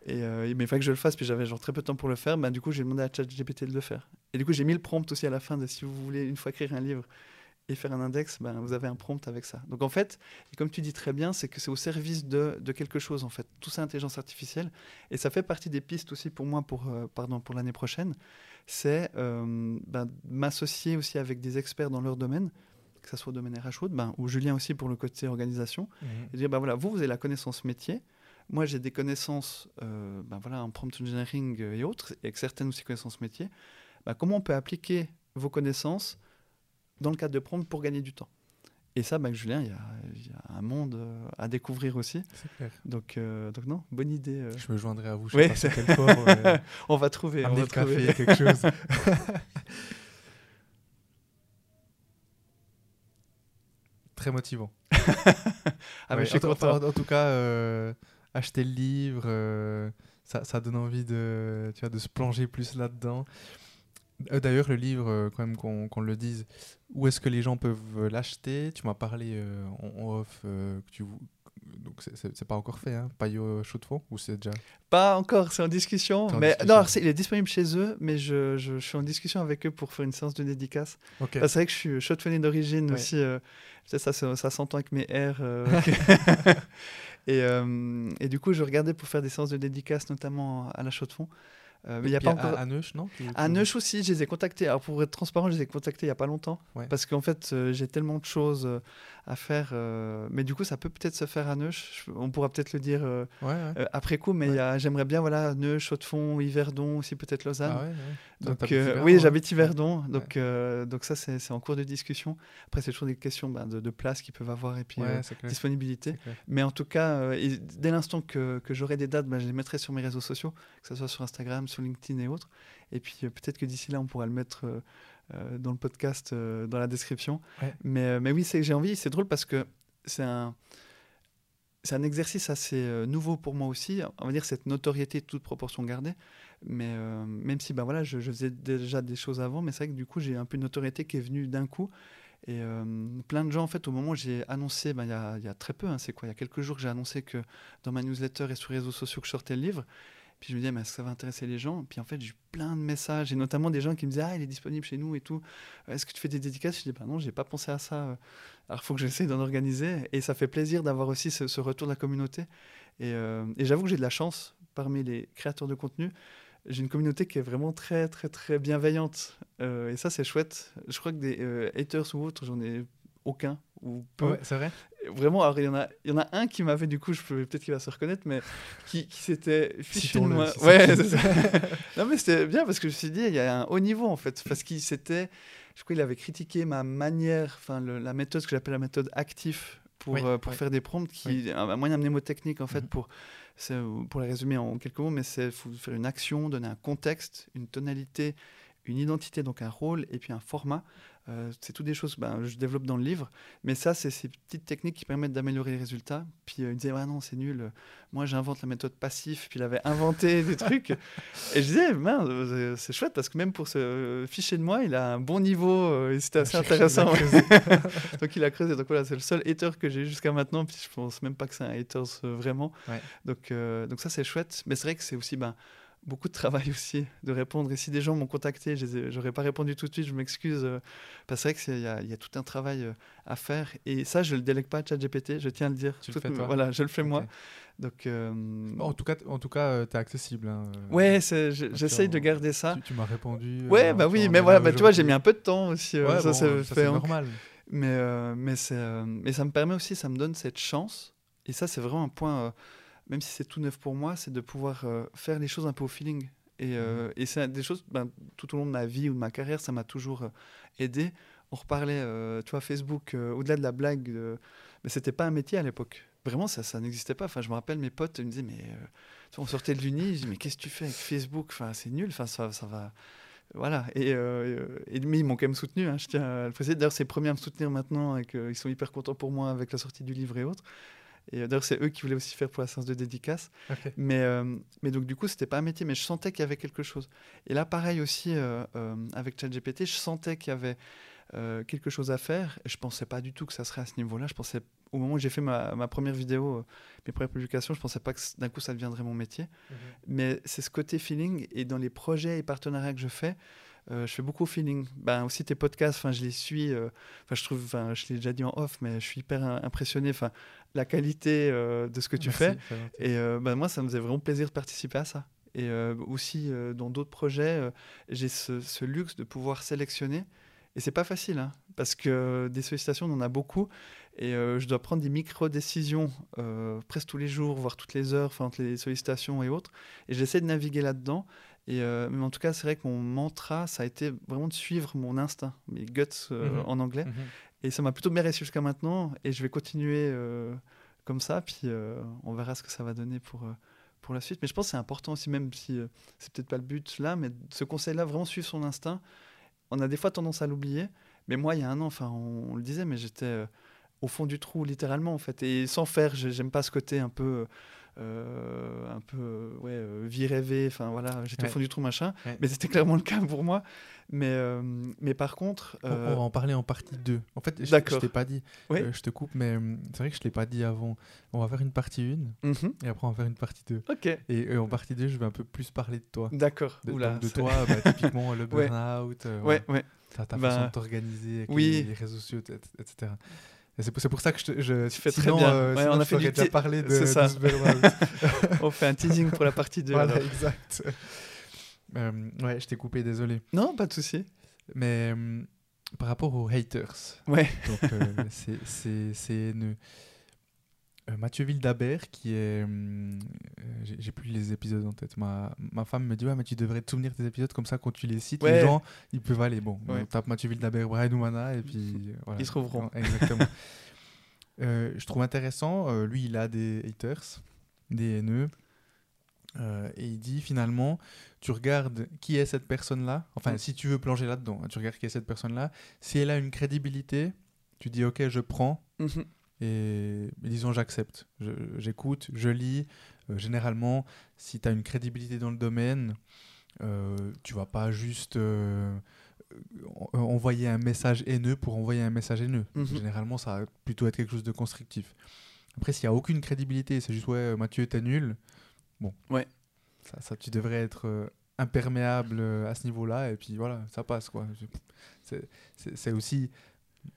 Et, euh, mais il fallait que je le fasse, puis j'avais genre très peu de temps pour le faire. Bah, du coup, j'ai demandé à ChatGPT de le faire. Et du coup, j'ai mis le prompt aussi à la fin de si vous voulez une fois écrire un livre et faire un index, ben, vous avez un prompt avec ça. Donc en fait, comme tu dis très bien, c'est que c'est au service de, quelque chose en fait. Tout ça, intelligence artificielle. Et ça fait partie des pistes aussi pour moi pour, euh, pour l'année prochaine. C'est euh, ben, m'associer aussi avec des experts dans leur domaine que ce soit au domaine RH ben, ou Julien aussi pour le côté organisation, mmh. et dire, ben, voilà, vous, vous avez la connaissance métier, moi, j'ai des connaissances euh, ben voilà, en prompt engineering et autres, et certaines aussi connaissances métiers. Ben, comment on peut appliquer vos connaissances dans le cadre de prompt pour gagner du temps? Et ça, ben, Julien, il y, y, a un monde euh, à découvrir aussi. Clair. Donc, euh, donc non, bonne idée. Euh. Je me joindrai à vous. Je oui, sais pas quel on va trouver. Un on va café, quelque chose. Très motivant. ah, mais je suis content. En, tout cas, acheter le livre, euh, ça, ça, donne envie de, tu vois, de se plonger plus là-dedans. Euh, d'ailleurs, le livre, euh, quand même qu'on le dise, où est-ce que les gens peuvent l'acheter? Tu m'as parlé en off que tu donc c'est pas encore fait, hein Payot Chaux de Fonds ou c'est déjà Pas encore, c'est en discussion. mais non, il est disponible chez eux, mais je, je, suis en discussion avec eux pour faire une séance de dédicace. c'est vrai que je suis Chaux de d'origine aussi. ça, ça, ça s'entend avec mes R. Et, euh, et, du coup, je regardais pour faire des séances de dédicace, notamment à la chaux de fond. Euh, mais il y a pas encore. À, Neuch, non À Neuch aussi, je les ai contactés. Alors pour être transparent, je les ai contactés il y a pas longtemps, parce qu'en fait, euh, j'ai tellement de choses à faire. mais du coup, ça peut peut-être se faire à Neuch. On pourra peut-être le dire après coup, mais j'aimerais bien, voilà, Neuch, Chaux-de-Fonds, Yverdon, aussi peut-être Lausanne. Ah donc, oui, j'habite Yverdon, donc donc ça, c'est en cours de discussion. Après, c'est toujours des questions ben, de, de place qu'ils peuvent avoir et puis disponibilité. Mais en tout cas, dès l'instant que, que j'aurai des dates, ben, je les mettrai sur mes réseaux sociaux, que ce soit sur Instagram sur LinkedIn et autres. Et puis euh, peut-être que d'ici là, on pourra le mettre euh, euh, dans le podcast, dans la description. Mais, mais oui, j'ai envie, c'est drôle parce que c'est un, c'est un exercice assez nouveau pour moi aussi. On va dire cette notoriété, toute proportion gardée. Mais même si ben voilà, je, faisais déjà des choses avant, mais c'est vrai que du coup, j'ai un peu une notoriété qui est venue d'un coup. Et plein de gens, en fait, au moment où j'ai annoncé, ben, il y, a, y, a, très peu, hein, c'est quoi, il y a quelques jours que j'ai annoncé que dans ma newsletter et sur les réseaux sociaux que je sortais le livre, Puis je me disais, mais ça va intéresser les gens? Puis en fait, j'ai eu plein de messages, et notamment des gens qui me disaient, ah, il est disponible chez nous et tout. Est-ce que tu fais des dédicaces? Je dis, bah non, j'ai pas pensé à ça. Alors, il faut que j'essaie d'en organiser. Et ça fait plaisir d'avoir aussi ce, retour de la communauté. Euh, et j'avoue que j'ai de la chance parmi les créateurs de contenu. J'ai une communauté qui est vraiment très, très, très bienveillante. Euh, et ça, c'est chouette. Je crois que des euh, haters ou autres, j'en ai aucun ou peu. c'est vrai. Vraiment, alors il y en a, il y en a un qui m'avait du coup, je peut-être qu'il va se reconnaître, mais qui, qui s'était fichu de moi. ouais, c'est ça. non mais c'était bien parce que je me suis dit, il y a un haut niveau en fait, parce qu'il s'était, je crois qu'il avait critiqué ma manière, enfin la méthode, ce que j'appelle la méthode active pour, euh, pour faire des prompts, qui est un, moyen mnémotechnique en fait mhm. pour pour les résumer en quelques mots, mais c'est faire une action, donner un contexte, une tonalité, une identité, donc un rôle, et puis un format. Euh, c'est toutes des choses que ben, je développe dans le livre, mais ça, c'est ces petites techniques qui permettent d'améliorer les résultats. Puis euh, il disait, ouais, non, c'est nul. Moi, j'invente la méthode passif, puis il avait inventé des trucs. Et je disais, merde, c'est chouette parce que même pour ce fichier de moi, il a un bon niveau euh, et c'était assez intéressant. donc il a creusé. Donc voilà, c'est le seul hater que j'ai jusqu'à maintenant. Puis je pense même pas que c'est un hater vraiment. Donc, donc ça, c'est chouette. Mais c'est vrai que c'est aussi. Ben, beaucoup de travail aussi de répondre. Et si des gens m'ont contacté, je n'aurais pas répondu tout de suite, je m'excuse. Euh, parce que c'est vrai qu'il y, a tout un travail euh, à faire. Et ça, je ne le délègue pas à ChatGPT, je tiens à le dire. Tu le fais toi. Voilà, je le fais moi. Donc, euh, en tout cas, en tout cas, es accessible. Hein, ouais, j'essaye de garder ça. Tu, m'as répondu. Ouais, bah oui, mais voilà, bah, tu vois, j'ai mis un peu de temps aussi. ça, c'est normal. Mais, mais, mais ça me permet aussi, ça me donne cette chance. Et ça, c'est vraiment un point même si c'est tout neuf pour moi, c'est de pouvoir euh, faire les choses un peu au feeling. Et, euh, mhm. et c'est des choses, ben, tout au long de ma vie ou de ma carrière, ça m'a toujours euh, aidé. On reparlait, tu vois, Facebook, au-delà de la blague, mais c'était pas un métier à l'époque. Vraiment, ça, ça n'existait pas. Enfin, je me rappelle, mes potes ils me disaient, mais on sortait de l'Uni, je dis, mais qu'est-ce que tu fais avec Facebook? Enfin, c'est nul, enfin, ça, ça va. Voilà, et, et mais ils m'ont quand même soutenu, hein, je tiens à le préciser. D'ailleurs, c'est les premiers à me soutenir maintenant, et qu'ils sont hyper contents pour moi avec la sortie du livre et autres. Et d'ailleurs, c'est eux qui voulaient aussi faire pour la séance de dédicace. Mais, euh, mais donc, du coup, c'était pas un métier, mais je sentais qu'il y avait quelque chose. Et là, pareil aussi, euh, euh, avec ChatGPT, je sentais qu'il y avait quelque chose à faire. Et je pensais pas du tout que ça serait à ce niveau-là. Je pensais, au moment où j'ai fait ma, ma, première vidéo, mes premières publications, je pensais pas que d'un coup ça deviendrait mon métier. Mhm. Mais c'est ce côté feeling. Et dans les projets et partenariats que je fais, euh, je fais beaucoup feeling. Ben, aussi tes podcasts, enfin, je les suis. Euh, enfin, je trouve, enfin, je l'ai déjà dit en off, mais je suis hyper impressionné. Enfin, la qualité euh, de ce que tu fais. Et ben, moi, ça me faisait vraiment plaisir de participer à ça. Et aussi dans d'autres projets, j'ai ce, luxe de pouvoir sélectionner. Et c'est pas facile, hein, parce que des sollicitations, on en a beaucoup. Et je dois prendre des micro-décisions presque tous les jours, voire toutes les heures, entre les sollicitations et autres. Et j'essaie de naviguer là-dedans. Et, euh, mais en tout cas, c'est vrai que mon mantra, ça a été vraiment de suivre mon instinct, mes guts euh, mhm. en anglais. Mhm. Et ça m'a plutôt bien réussi jusqu'à maintenant. Et je vais continuer euh, comme ça. Puis on verra ce que ça va donner pour, pour la suite. Mais je pense que c'est important aussi, même si c'est peut-être pas le but là, mais ce conseil-là, vraiment suivre son instinct. On a des fois tendance à l'oublier. Mais moi, il y a un an, enfin, on, on le disait, mais j'étais au fond du trou, littéralement, en fait. Et sans faire, j'aime pas ce côté un peu euh, un peu ouais, euh, vie rêvée, enfin voilà, j'étais au fond du trou machin, mais c'était clairement le cas pour moi. Mais, euh, mais par contre. On, va en parler en partie 2. En fait, je, je t'ai pas dit, je te coupe, mais c'est vrai que je ne l'ai pas dit avant. On va faire une partie 1 mhm. et après on va faire une partie 2. Ok. Et, en partie 2, je vais un peu plus parler de toi. D'accord. De, de toi, bah, typiquement le burn-out, ouais. ouais, ta, ta façon bah, de t'organiser avec oui. les, réseaux sociaux, etc. C'est pour ça que je, je tu fais très bien. Euh, on a fait du déjà parlé de, ça. on fait un teasing pour la partie 2. Voilà, exact. Euh, ouais, je t'ai coupé, désolé. Non, pas de souci. Mais euh, par rapport aux haters. Ouais. Donc, c'est une euh, Mathieu Vildabert, qui est. Hum, euh, j'ai plus les épisodes en tête. Ma, ma femme me dit Ouais, mais tu devrais te souvenir des épisodes comme ça quand tu les cites. Les gens, ils peuvent aller. Bon, on tape Mathieu Vildabert, Brian Oumana, et puis. Ils se trouveront. Exactement. Euh, je trouve intéressant, lui, il a des haters, des haineux. et il dit finalement, tu regardes qui est cette personne-là. Enfin, si tu veux plonger là-dedans, hein, tu regardes qui est cette personne-là. Si elle a une crédibilité, tu dis ok, je prends. Mhm. Et disons, j'accepte. J'écoute, je, lis. Euh, généralement, si tu as une crédibilité dans le domaine, euh, tu vas pas juste euh, envoyer un message haineux pour envoyer un message haineux. Mhm. Généralement, ça va plutôt être quelque chose de constructif. Après, s'il n'y a aucune crédibilité, c'est juste ouais, Mathieu, t'es nul. Bon. Ouais. ça, ça, tu devrais être imperméable à ce niveau-là, et puis voilà, ça passe. quoi. C'est aussi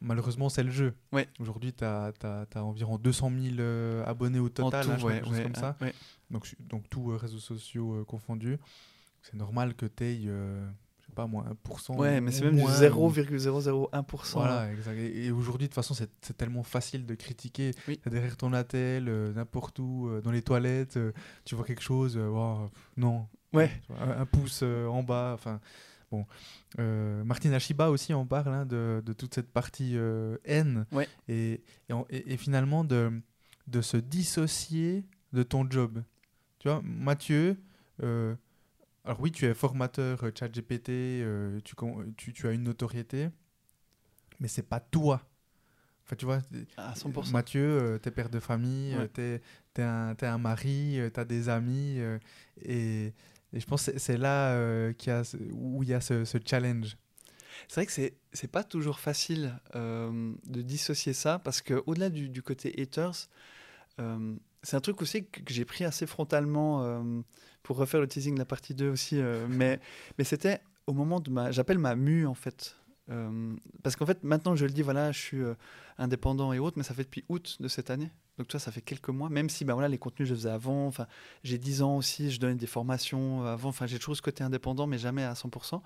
Malheureusement, c'est le jeu. Ouais. Aujourd'hui, tu as, environ 200 000 abonnés au total, tout, hein, comme ça. Donc, donc tous réseaux sociaux confondus. C'est normal que tu aies pas moi, 1%. Ouais, mais c'est même du 0,001%. Voilà, exact. Et, aujourd'hui, de toute façon, c'est tellement facile de critiquer. Derrière ton attel, euh, n'importe où, euh, dans les toilettes, euh, tu vois quelque chose, non. Ouais. Un, pouce en bas, enfin. Bon. Achiba aussi en parle hein, de, de, toute cette partie haine. Ouais. Et, et, et, finalement, de, de se dissocier de ton job. Tu vois, Mathieu alors oui, tu es formateur euh, ChatGPT, euh, tu, tu, tu, as une notoriété, mais c'est pas toi. Enfin, tu vois, à 100%. Mathieu, euh, tu es père de famille, tu es, un, un, mari, tu as des amis, et, et, je pense que c'est là y a, où il y a ce, ce challenge. C'est vrai que c'est c'est pas toujours facile de dissocier ça parce que au-delà du, du, côté haters, c'est un truc aussi que, que j'ai pris assez frontalement pour refaire le teasing de la partie 2 aussi. Euh, mais mais c'était au moment de ma. J'appelle ma mue, en fait. Euh, parce qu'en fait, maintenant, je le dis, voilà, je suis euh, indépendant et autres, mais ça fait depuis août de cette année. Donc, toi, ça fait quelques mois, même si ben, voilà, les contenus, je les faisais avant. Enfin, j'ai 10 ans aussi, je donnais des formations avant. Enfin, j'ai toujours ce côté indépendant, mais jamais à 100%.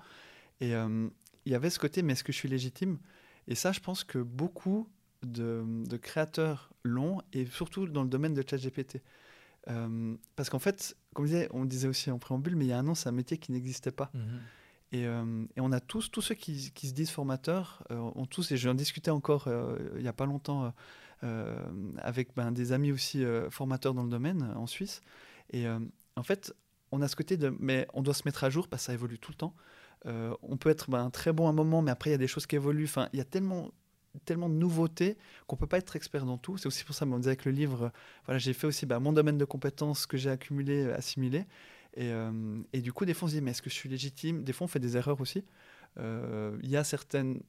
Et il y avait ce côté, mais est-ce que je suis légitime? Et ça, je pense que beaucoup de, de créateurs l'ont, et surtout dans le domaine de ChatGPT. Euh, parce qu'en fait, comme on disait, on disait aussi en préambule, mais il y a un an, c'est un métier qui n'existait pas. Mhm. Et, euh, et, on a tous, tous ceux qui, qui se disent formateurs, euh, ont tous, et je en discutais encore il n'y a pas longtemps avec ben, des amis aussi formateurs dans le domaine en Suisse. Et en fait, on a ce côté de, mais on doit se mettre à jour parce que ça évolue tout le temps. on peut être ben, très bon à un moment, mais après, il y a des choses qui évoluent. Enfin, il y a tellement tellement de nouveautés qu'on peut pas être expert dans tout. C'est aussi pour ça qu'on disait avec le livre, voilà, j'ai fait aussi bah, mon domaine de compétences que j'ai accumulé, euh, assimilé. Et, euh, et, du coup, des fois, on se dit, mais est-ce que je suis légitime? Des fois, on fait des erreurs aussi. Euh, il y a certaines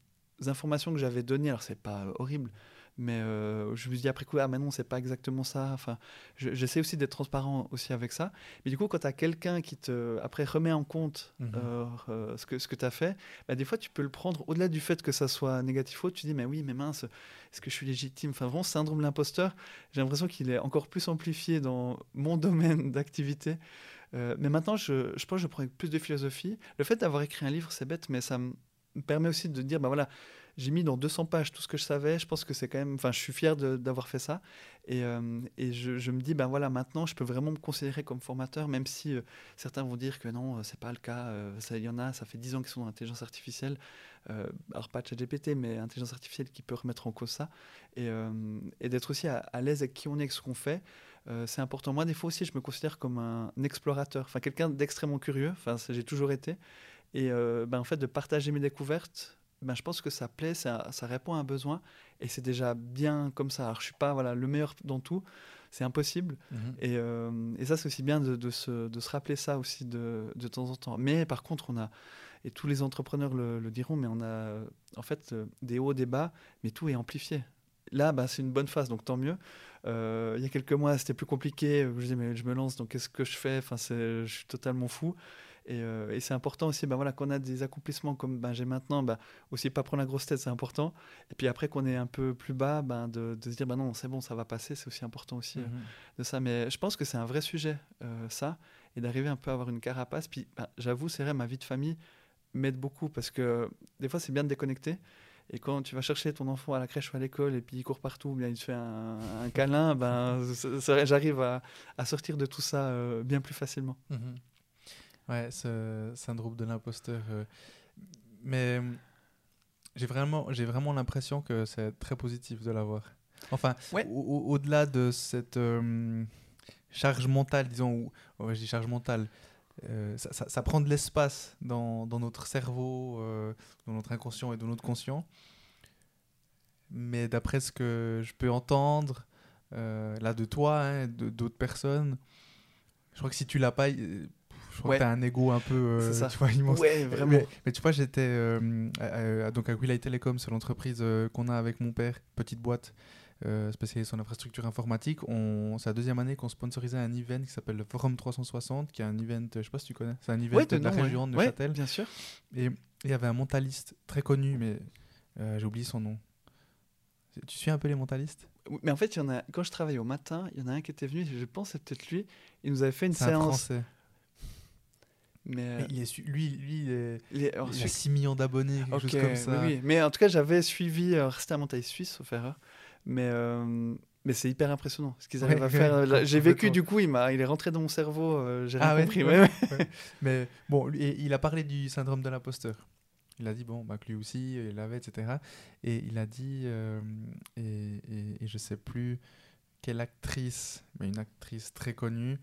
informations que j'avais données, alors c'est pas horrible, mais euh, je me dis après coup, ah mais non, c'est pas exactement ça. Enfin, j'essaie aussi d'être transparent aussi avec ça. Mais du coup, quand tu as quelqu'un qui te, après, remet en compte mhm. euh, euh, ce que, ce que tu as fait, bah, des fois, tu peux le prendre au-delà du fait que ça soit négatif ou tu dis, mais oui, mais mince, est-ce que je suis légitime? Enfin, vraiment, syndrome de l'imposteur, j'ai l'impression qu'il est encore plus amplifié dans mon domaine d'activité. mais maintenant, je, je pense que je prends plus de philosophie. Le fait d'avoir écrit un livre, c'est bête, mais ça me permet aussi de dire, bah voilà, j'ai mis dans 200 pages tout ce que je savais. Je pense que c'est quand même. Enfin, je suis fier d'avoir fait ça. Et, euh, je, me dis, ben voilà, maintenant, je peux vraiment me considérer comme formateur, même si euh, certains vont dire que non, c'est pas le cas. Il y en a, ça fait 10 ans qu'ils sont dans l'intelligence artificielle. alors, pas ChatGPT, mais intelligence artificielle qui peut remettre en cause ça. Et, et d'être aussi à, l'aise avec qui on est, avec ce qu'on fait. c'est important. Moi, des fois aussi, je me considère comme un explorateur, enfin quelqu'un d'extrêmement curieux. Enfin, j'ai toujours été. Et ben, en fait, de partager mes découvertes, ben, je pense que ça plaît, ça, ça répond à un besoin et c'est déjà bien comme ça. Alors, je suis pas voilà, le meilleur dans tout, c'est impossible. Mhm. Et, euh, et, ça, c'est aussi bien de, de, se, de, se, rappeler ça aussi de, de, temps en temps. Mais par contre, on a, et tous les entrepreneurs le, diront, mais on a en fait euh, des hauts, des bas, mais tout est amplifié. Là, bah, c'est une bonne phase, donc tant mieux. Euh, il y a quelques mois, c'était plus compliqué. Je disais, mais je me lance, donc qu'est-ce que je fais? Enfin, Je suis totalement fou. Euh, et, c'est important aussi, ben voilà, qu'on a des accomplissements comme ben, j'ai maintenant, ben, aussi pas prendre la grosse tête, c'est important. Et puis après qu'on est un peu plus bas, ben, de, de se dire, ben non, c'est bon, ça va passer, c'est aussi important aussi euh, mhm. de ça. Mais je pense que c'est un vrai sujet, euh, ça, et d'arriver un peu à avoir une carapace. Puis ben, j'avoue, c'est vrai, ma vie de famille m'aide beaucoup parce que des fois, c'est bien de déconnecter. Et quand tu vas chercher ton enfant à la crèche ou à l'école et puis il court partout, bien il te fait un, câlin, ben, j'arrive à, à, sortir de tout ça bien plus facilement. Mhm. Ouais, ce syndrome de l'imposteur. Euh, mais j'ai vraiment, j'ai vraiment l'impression que c'est très positif de l'avoir. Enfin, au-delà de cette euh, charge mentale, disons, ou je dis charge mentale, euh, ça, ça, prend de l'espace dans, dans, notre cerveau, dans notre inconscient et dans notre conscient. Mais d'après ce que je peux entendre, là de toi, hein, d'autres personnes, je crois que si tu l'as pas, je crois que t'as un ego un peu euh, ça. Tu vois, immense. Ouais, vraiment. Mais, tu vois, j'étais euh, donc à Telecom, c'est l'entreprise euh, qu'on a avec mon père, petite boîte. euh, spécialisé en infrastructure informatique. C'est la deuxième année qu'on sponsorisait un event qui s'appelle le Forum 360, qui est un event, je sais pas si tu connais, c'est un event de, la région de Neuchâtel. bien sûr. Et il y avait un mentaliste très connu, mais j'ai oublié son nom. Tu suis un peu les mentalistes? Mais en fait, il y en a, quand je travaillais au matin, il y en a un qui était venu, je pense c'est peut-être lui, il nous avait fait une séance. Mais, euh, il est, lui, lui il, est, a 6 millions d'abonnés, quelque chose comme ça. Oui, Mais en tout cas, j'avais suivi, euh, c'était un mentaliste suisse, sauf erreur. Mais, euh, mais c'est hyper impressionnant ce qu'ils arrivent à faire. J'ai vécu, du coup, il, il est rentré dans mon cerveau, j'ai ah, compris. mais bon, lui, il a parlé du syndrome de l'imposteur. Il a dit, bon, bah, que lui aussi, il l'avait, etc. Et il a dit, et, et, et, je sais plus quelle actrice, mais une actrice très connue, euh,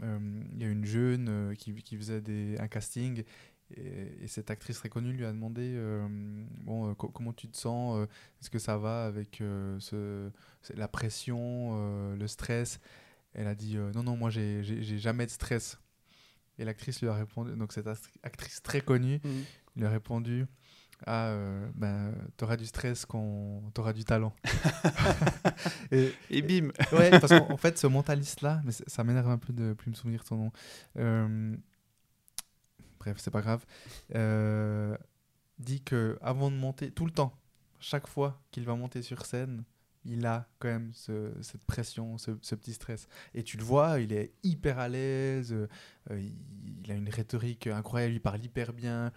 il y a une jeune euh, qui, qui, faisait des, un casting et, cette actrice très connue lui a demandé euh, bon, comment tu te sens Est-ce que ça va avec ce, la pression, le stress? Elle a dit non, non, moi j'ai jamais de stress. Et l'actrice lui a répondu, donc cette actrice très connue, mmh. lui a répondu ah, euh, ben, t'auras du stress quand t'auras du talent. et, et, bim Ouais, parce qu'en fait, ce mentaliste-là, mais ça m'énerve un peu de plus me souvenir de son nom. Euh, bref, c'est pas grave. Euh, dit que avant de monter, tout le temps, chaque fois qu'il va monter sur scène, il a quand même ce, cette pression, ce, ce, petit stress. Et tu le vois, il est hyper à l'aise, il, il, a une rhétorique incroyable, il parle hyper bien.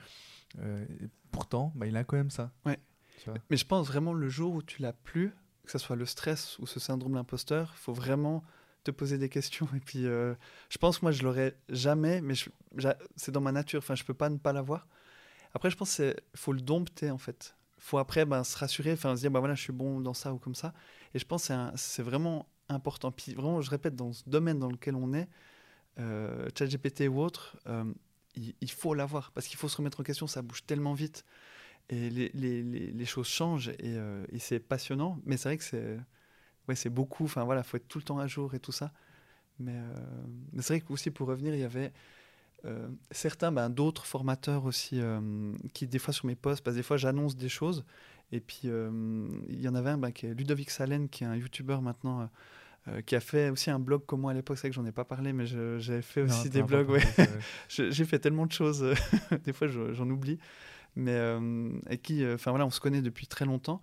Euh, pourtant, bah, il a quand même ça. Ouais. Mais je pense vraiment le jour où tu l'as plus, que ce soit le stress ou ce syndrome d'imposteur, il faut vraiment te poser des questions. Et puis, euh, je pense que moi, je l'aurais jamais, mais c'est dans ma nature. Enfin, je peux pas ne pas l'avoir. Après, je pense qu'il faut le dompter, en fait. Il faut après ben, se rassurer, enfin, se dire, bah, voilà, je suis bon dans ça ou comme ça. Et je pense que c'est vraiment important. Puis, vraiment, je répète, dans ce domaine dans lequel on est, euh, ChatGPT ou autre, euh, il, faut l'avoir. Parce qu'il faut se remettre en question, ça bouge tellement vite. Et les, les, les, choses changent et, euh, et c'est passionnant, mais c'est vrai que c'est ouais, beaucoup, enfin voilà, faut être tout le temps à jour et tout ça. Mais, euh, c'est vrai que aussi pour revenir, il y avait euh, certains, ben, d'autres formateurs aussi qui des fois sur mes posts, parce que des fois j'annonce des choses. Et puis il y en avait un ben, qui est Ludovic Salen qui est un youtubeur maintenant euh, qui a fait aussi un blog comme moi à l'époque. C'est vrai que j'en ai pas parlé, mais j'avais fait aussi des blogs. Ouais. J'ai fait tellement de choses, euh, des fois j'en oublie. Mais euh, et qui, enfin voilà, on se connaît depuis très longtemps.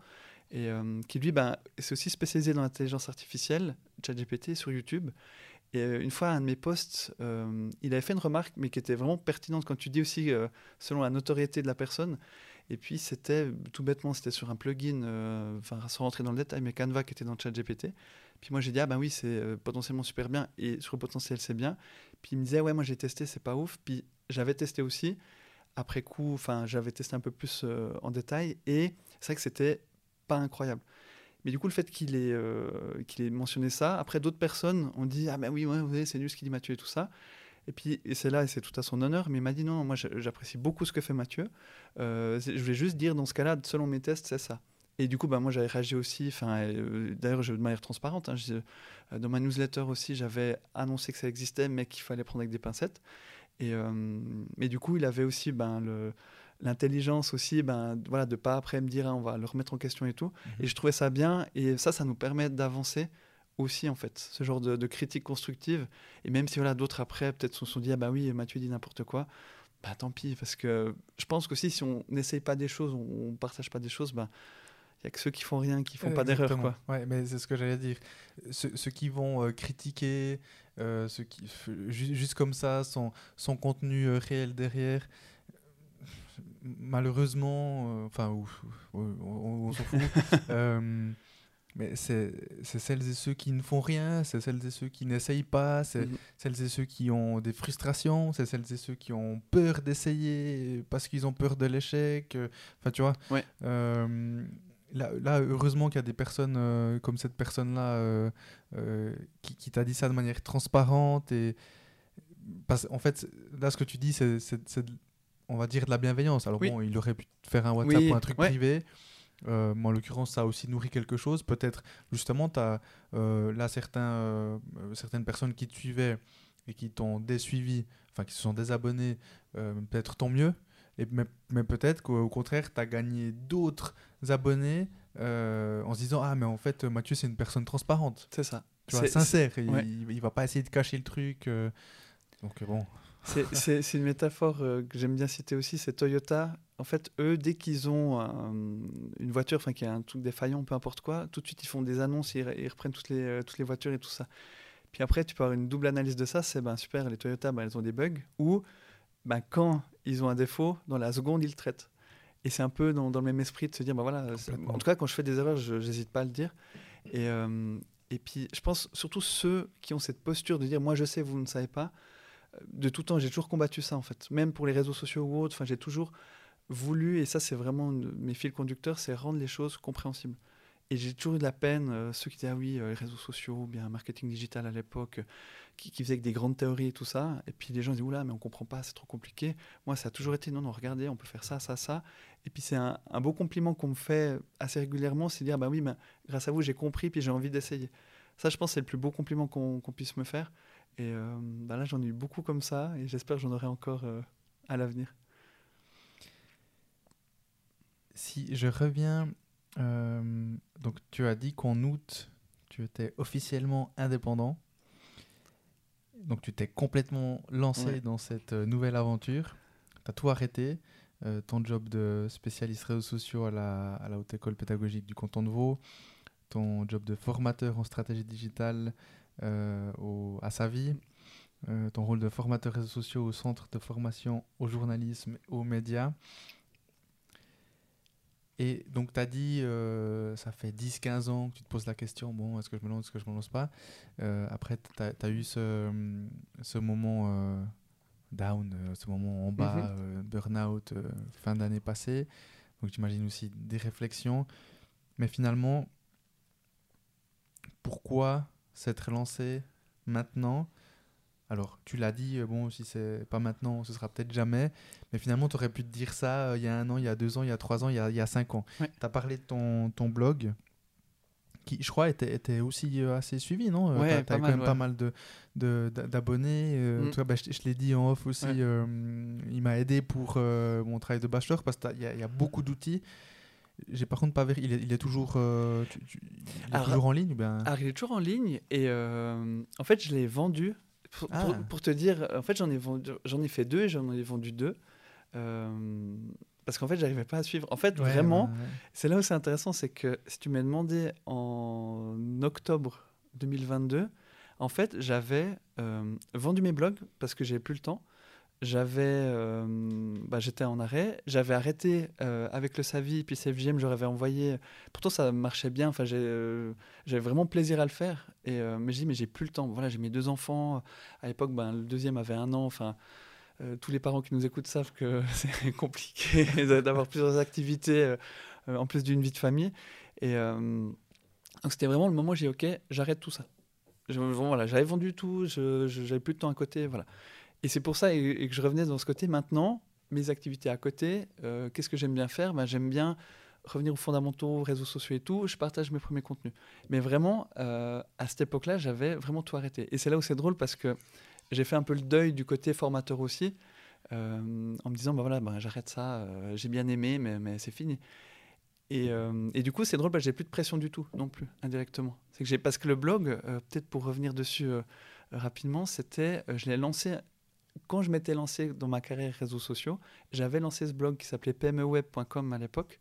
Et qui lui, ben, c'est aussi spécialisé dans l'intelligence artificielle, ChatGPT, sur YouTube. Et une fois, un de mes posts, il avait fait une remarque, mais qui était vraiment pertinente quand tu dis aussi, selon la notoriété de la personne. Et puis, c'était tout bêtement, c'était sur un plugin, enfin, sans rentrer dans le détail, mais Canva qui était dans ChatGPT. Puis moi, j'ai dit, ah ben oui, c'est euh, potentiellement super bien. Et sur le potentiel, c'est bien. Puis il me disait, ouais, moi j'ai testé, c'est pas ouf. Puis j'avais testé aussi. Après coup, enfin, j'avais testé un peu plus euh, en détail. Et c'est vrai que c'était pas incroyable. Mais du coup, le fait qu'il ait, euh, ait mentionné ça, après d'autres personnes ont dit, ah ben oui, ouais, c'est nul ce qu'il dit Mathieu et tout ça. Et puis, et c'est là, et c'est tout à son honneur, mais il m'a dit non, moi j'apprécie beaucoup ce que fait Mathieu. je voulais juste dire, dans ce cas-là, selon mes tests, c'est ça. Et du coup, bah, moi, j'avais réagi aussi. Enfin, euh, d'ailleurs, de manière transparente. Hein, euh, dans ma newsletter aussi, j'avais annoncé que ça existait, mais qu'il fallait prendre avec des pincettes. Et, euh, mais du coup, il avait aussi ben, le, l'intelligence aussi, ben, voilà, de pas après me dire hein, on va le remettre en question et tout. Mhm. Et je trouvais ça bien. Et ça, ça nous permet d'avancer aussi, en fait, ce genre de, critique constructive. Et même si voilà, d'autres après, peut-être se sont dit ah bah oui, Mathieu dit n'importe quoi. Bah tant pis, parce que je pense que si on n'essaye pas des choses, on ne partage pas des choses, bah, n'y a que ceux qui font rien, qui font pas d'erreur. Quoi. Ouais, mais c'est ce que j'allais dire. Ceux, qui vont euh, critiquer, euh, ceux qui, juste comme ça, son, son contenu euh, réel derrière, malheureusement, enfin, on, s'en fout. mais c'est celles et ceux qui ne font rien, c'est celles et ceux qui n'essayent pas, c'est mhm. celles et ceux qui ont des frustrations, c'est celles et ceux qui ont peur d'essayer parce qu'ils ont peur de l'échec. Enfin, tu vois. Ouais. Là, heureusement qu'il y a des personnes euh, comme cette personne-là euh, euh, qui, qui t'a dit ça de manière transparente. Et... Parce, en fait, là, ce que tu dis, c'est, on va dire, de la bienveillance. Alors bon, il aurait pu faire un WhatsApp ou un truc privé. mais en l'occurrence, ça a aussi nourri quelque chose. Peut-être, justement, tu as là certains, certaines personnes qui te suivaient et qui t'ont désuivi, enfin qui se sont désabonnés, peut-être tant mieux. Et, mais, mais peut-être qu'au contraire, tu as gagné d'autres abonnés euh, en se disant ah mais en fait Mathieu c'est une personne transparente. C'est ça. Tu vois, sincère. Il, il, va pas essayer de cacher le truc. Euh. donc bon. C'est une métaphore que j'aime bien citer aussi, c'est Toyota. En fait, eux, dès qu'ils ont une voiture, enfin qui a un truc défaillant, peu importe quoi, tout de suite ils font des annonces, ils, ils reprennent toutes les, toutes les voitures et tout ça. Puis après, tu peux avoir une double analyse de ça, c'est ben super, les Toyota, ben, elles ont des bugs, ou ben, quand ils ont un défaut, dans la seconde, ils le traitent. Et c'est un peu dans, le même esprit de se dire, ben voilà, en tout cas, quand je fais des erreurs, je n'hésite pas à le dire. Et, euh, et puis, je pense surtout ceux qui ont cette posture de dire, moi je sais, vous ne savez pas. De tout temps, j'ai toujours combattu ça, en fait. Même pour les réseaux sociaux ou autres, j'ai toujours voulu, et ça c'est vraiment mes fils conducteurs, c'est rendre les choses compréhensibles. Et j'ai toujours eu de la peine, euh, ceux qui disaient, ah oui, euh, les réseaux sociaux, ou bien marketing digital à l'époque, qui, faisaient que des grandes théories et tout ça. Et puis les gens disaient, oula, mais on comprend pas, c'est trop compliqué. Moi, ça a toujours été, non, non, regardez, on peut faire ça, ça, ça. Et puis c'est un, beau compliment qu'on me fait assez régulièrement, c'est dire, bah oui, mais grâce à vous, j'ai compris, puis j'ai envie d'essayer. Ça, je pense, c'est le plus beau compliment qu'on puisse me faire. Et bah là, j'en ai eu beaucoup comme ça, et j'espère que j'en aurai encore à l'avenir. Si je reviens euh, donc tu as dit qu'en août, tu étais officiellement indépendant. Donc tu t'es complètement lancé dans cette euh, nouvelle aventure. Tu as tout arrêté. Euh, ton job de spécialiste réseaux sociaux à la, à la, Haute École pédagogique du canton de Vaud, ton job de formateur en stratégie digitale au, à sa vie, ton rôle de formateur réseaux sociaux au centre de formation au journalisme, aux médias. Et donc, tu as dit, euh, ça fait 10-15 ans que tu te poses la question, bon, est-ce que je me lance, est-ce que je me lance pas euh, Après, tu as, eu ce, ce moment euh, down, ce moment en bas, mhm. burn-out, fin d'année passée. Donc, j'imagine aussi des réflexions. Mais finalement, pourquoi s'être lancé maintenant alors, tu l'as dit, euh, bon, si c'est pas maintenant, ce sera peut-être jamais. Mais finalement, tu aurais pu te dire ça euh, il y a un an, il y a deux ans, il y a trois ans, il y a, il y a cinq ans. Tu as parlé de ton, ton blog, qui, je crois, était, était aussi euh, assez suivi, non Ouais, Tu as, quand même pas mal d'abonnés. De, mm. bah, je, l'ai dit en off aussi, il m'a aidé pour mon travail de bachelor parce qu'il y, y, a beaucoup d'outils. J'ai par contre pas vérifié. Il est, il est toujours, il est toujours en ligne ben... Alors, il est toujours en ligne et en fait, je l'ai vendu ah. Pour, te dire, en fait, j'en ai, ai fait deux et j'en ai vendu deux. Euh, parce qu'en fait, j'arrivais pas à suivre. En fait, vraiment, c'est là où c'est intéressant, c'est que si tu m'as demandé en octobre 2022, en fait, j'avais euh, vendu mes blogs parce que j'avais plus le temps j'avais, euh, bah, j'étais en arrêt, j'avais arrêté euh, avec le Savi, puis CFGM, je leur envoyé. Pourtant, ça marchait bien. Enfin, euh, j'avais vraiment plaisir à le faire. Et mais je dis, mais j'ai plus le temps. Voilà, j'ai mes deux enfants. À l'époque, ben, le deuxième avait un an. Enfin, tous les parents qui nous écoutent savent que c'est compliqué d'avoir plusieurs activités en plus d'une vie de famille. Et donc, c'était vraiment le moment où j'ai dit, ok, j'arrête tout ça. J'avais vendu tout, j'avais plus de temps à côté, voilà. Et c'est pour ça que je revenais dans ce côté. Maintenant, mes activités à côté, euh, qu'est-ce que j'aime bien faire? Ben, J'aime bien revenir aux fondamentaux, réseaux sociaux et tout. Je partage mes premiers contenus. Mais vraiment, euh, à cette époque-là, j'avais vraiment tout arrêté. Et c'est là où c'est drôle parce que j'ai fait un peu le deuil du côté formateur aussi, euh, en me disant, ben voilà, ben, j'arrête ça, j'ai bien aimé, mais, mais c'est fini. Et, et, du coup, c'est drôle, que j'ai plus de pression du tout, non plus, indirectement. Que parce que le blog, peut-être pour revenir dessus rapidement, c'était, je l'ai lancé quand je m'étais lancé dans ma carrière réseaux sociaux, j'avais lancé ce blog qui s'appelait pmeweb.com à l'époque,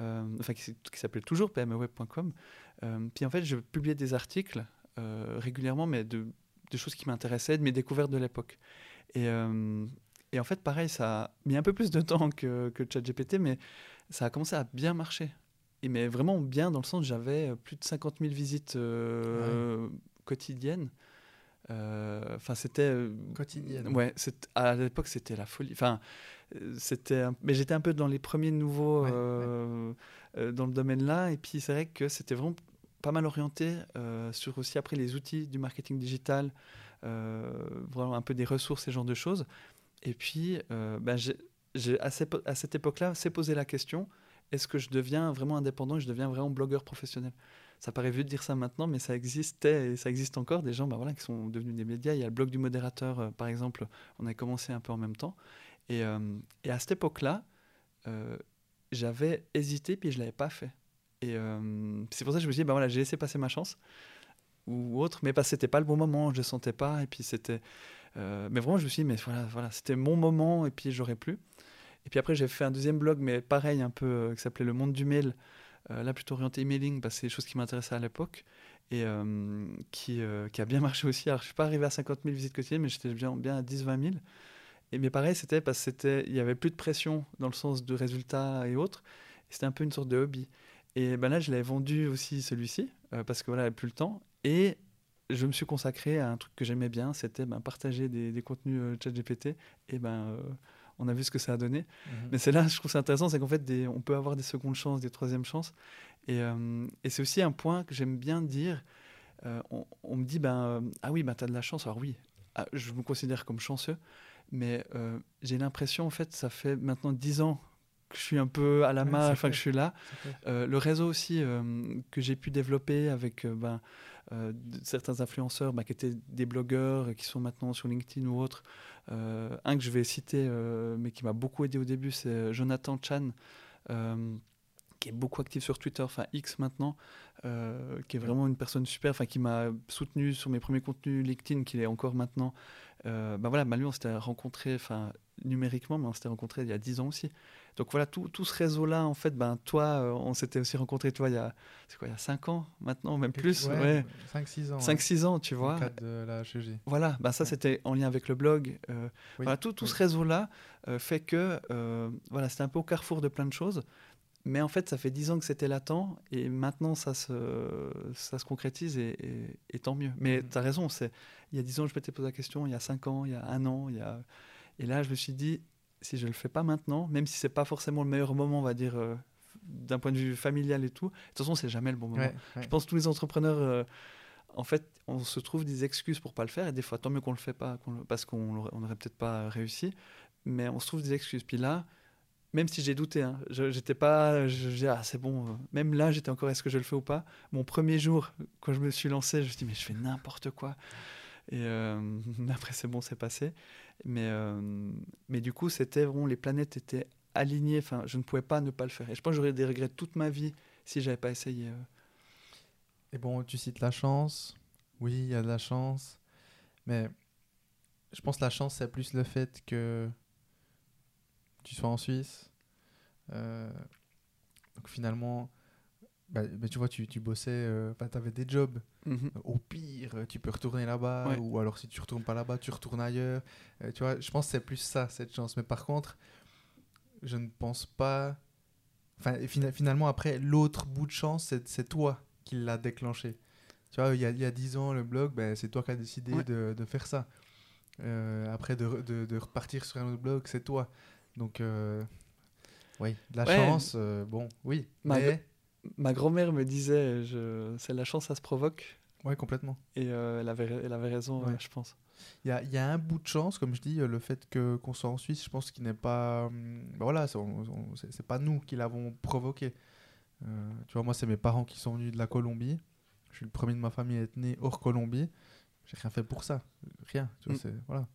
euh, enfin qui, s'appelait toujours pmeweb.com. Euh, puis en fait, je publiais des articles euh, régulièrement, mais de, choses qui m'intéressaient, de mes découvertes de l'époque. Et, et, en fait, pareil, ça a mis un peu plus de temps que, que ChatGPT, mais ça a commencé à bien marcher. Et mais vraiment bien dans le sens où j'avais plus de 50 000 visites quotidiennes. Euh, enfin, c'était euh, quotidien. Ouais, à l'époque c'était la folie. Enfin, euh, c'était, mais j'étais un peu dans les premiers nouveaux dans le domaine-là, et puis c'est vrai que c'était vraiment pas mal orienté sur aussi après les outils du marketing digital, vraiment un peu des ressources, ce genre de choses. Et puis, ben, j'ai, à, à cette époque-là, s'est posé la question est-ce que je deviens vraiment indépendant et je deviens vraiment blogueur professionnel? Ça paraît vieux de dire ça maintenant, mais ça existait et ça existe encore des gens bah voilà, qui sont devenus des médias. Il y a le blog du modérateur, euh, par exemple, on a commencé un peu en même temps. Et, euh, à cette époque-là, euh, j'avais hésité, puis je ne l'avais pas fait. Et c'est pour ça que je me dit, bah voilà, j'ai laissé passer ma chance ou autre, mais parce que c'était pas le bon moment, je le sentais pas, et puis c'était. mais vraiment, je me suis dit, mais voilà, voilà c'était mon moment, et puis j'aurais plus. Et puis après, j'ai fait un deuxième blog, mais pareil, un peu, qui s'appelait Le Monde du Mail, là plutôt orienté emailing, que c'est des choses qui m'intéressaient à l'époque, et euh, qui, euh, qui a bien marché aussi. Alors, je suis pas arrivé à 50 000 visites quotidiennes, mais j'étais bien, bien à 10-20 000. Et mais pareil, c'était parce qu'il y avait plus de pression dans le sens de résultats et autres. C'était un peu une sorte de hobby. Et ben là, je l'avais vendu aussi celui-ci, euh, parce que voilà, j'avais plus le temps. Et je me suis consacré à un truc que j'aimais bien, c'était ben, partager des, des contenus euh, ChatGPT. Et ben, euh, on a vu ce que ça a donné. Mais c'est là, je trouve ça intéressant, c'est qu'en fait, des, on peut avoir des secondes chances, des troisièmes chances. Et, euh, et c'est aussi un point que j'aime bien dire. Euh, on, on me dit, ben, euh, ah oui, ben, tu as de la chance. Alors oui, ah, je me considère comme chanceux, mais j'ai l'impression, en fait, ça fait maintenant 10 ans que je suis un peu à la c'est enfin que je suis là. Le réseau aussi que j'ai pu développer avec ben, euh, certains influenceurs ben, qui étaient des blogueurs, euh, qui sont maintenant sur LinkedIn ou autres. Euh, un que je vais citer, mais qui m'a beaucoup aidé au début, c'est Jonathan Chan, qui est beaucoup actif sur Twitter, enfin X maintenant, qui est vraiment une personne super, enfin qui m'a soutenu sur mes premiers contenus LinkedIn, qui est encore maintenant. Ben voilà, lui, on s'était rencontrés, enfin numériquement, mais on s'était rencontrés il y a 10 ans aussi. Donc voilà, tout, tout ce réseau-là, en fait, ben toi, euh, on s'était aussi rencontrés, toi, il y a, c'est quoi, il y a 5 ans maintenant, même plus, ouais, 5-6 ans. 5-6 ans, tu Dans vois. le cadre de la HEG. Voilà, bah ça Ouais. c'était en lien avec le blog. euh, Oui, voilà, tout, tout oui. ce réseau-là euh, fait que voilà, c'était un peu au carrefour de plein de choses. Mais en fait, ça fait 10 ans que c'était latent et maintenant ça se, ça se concrétise et, et- et tant mieux. Mais Mhm. tu as raison, il y a 10 ans, je m'étais posé la question, il y a 5 ans, il y a un an, il y a... et là je me suis dit, si je ne le fais pas maintenant, même si c'est pas forcément le meilleur moment, on va dire, euh, d'un point de vue familial et tout, de toute façon, c'est jamais le bon moment. Ouais, ouais. Je pense que tous les entrepreneurs, euh, en fait, on se trouve des excuses pour pas le faire. Et des fois, tant mieux qu'on le fait pas, le- parce qu'on n'aurait peut-être pas réussi. Mais on se trouve des excuses. Puis là, même si j'ai douté, hein, je j'étais pas, je, je dis ah c'est bon. euh, Même là, j'étais encore est-ce que je le fais ou pas? Mon premier jour, quand je me suis lancé, je me suis dit mais je fais n'importe quoi. Et euh, après c'est bon, c'est passé. Mais euh, mais du coup, c'était vraiment les planètes étaient alignées. Enfin, je ne pouvais pas ne pas le faire. Et je pense que j'aurais des regrets toute ma vie si j'avais pas essayé. euh. Et bon, tu cites la chance. Oui, il y a de la chance. Mais je pense que la chance, c'est plus le fait que tu sois en Suisse. Euh, donc finalement, bah, bah, tu vois, tu, tu bossais, tu avais des jobs. Mhm. Au pire, euh, tu peux retourner là-bas. Ouais. Ou alors, si tu retournes pas là-bas, tu retournes ailleurs. Euh, tu vois, je pense que c'est plus ça, cette chance. Mais par contre, je ne pense pas. Enfin, finalement, après, l'autre bout de chance, c'est toi qui l'as déclenché. Tu vois, il y a, il y a 10 ans, le blog, ben, c'est toi qui as décidé Ouais. de, de faire ça. Euh, après, de, de, de repartir sur un autre blog, c'est toi. Donc, euh, oui, de la Ouais. chance, euh, bon, oui. Ma- Mais, Ma grand-mère me disait, je... c'est la chance, ça se provoque. ouais, complètement. Et euh, elle, avait, elle avait raison, Ouais. je pense. Il y a, y a un bout de chance, comme je dis, euh, le fait que qu'on soit en Suisse, je pense qu'il n'est pas. hum, ben voilà, c'est pas nous qui l'avons provoqué. Euh, tu vois, moi, c'est mes parents qui sont venus de la Colombie. Je suis le premier de ma famille à être né hors Colombie. J'ai rien fait pour ça. Rien. Tu vois, Mm. voilà.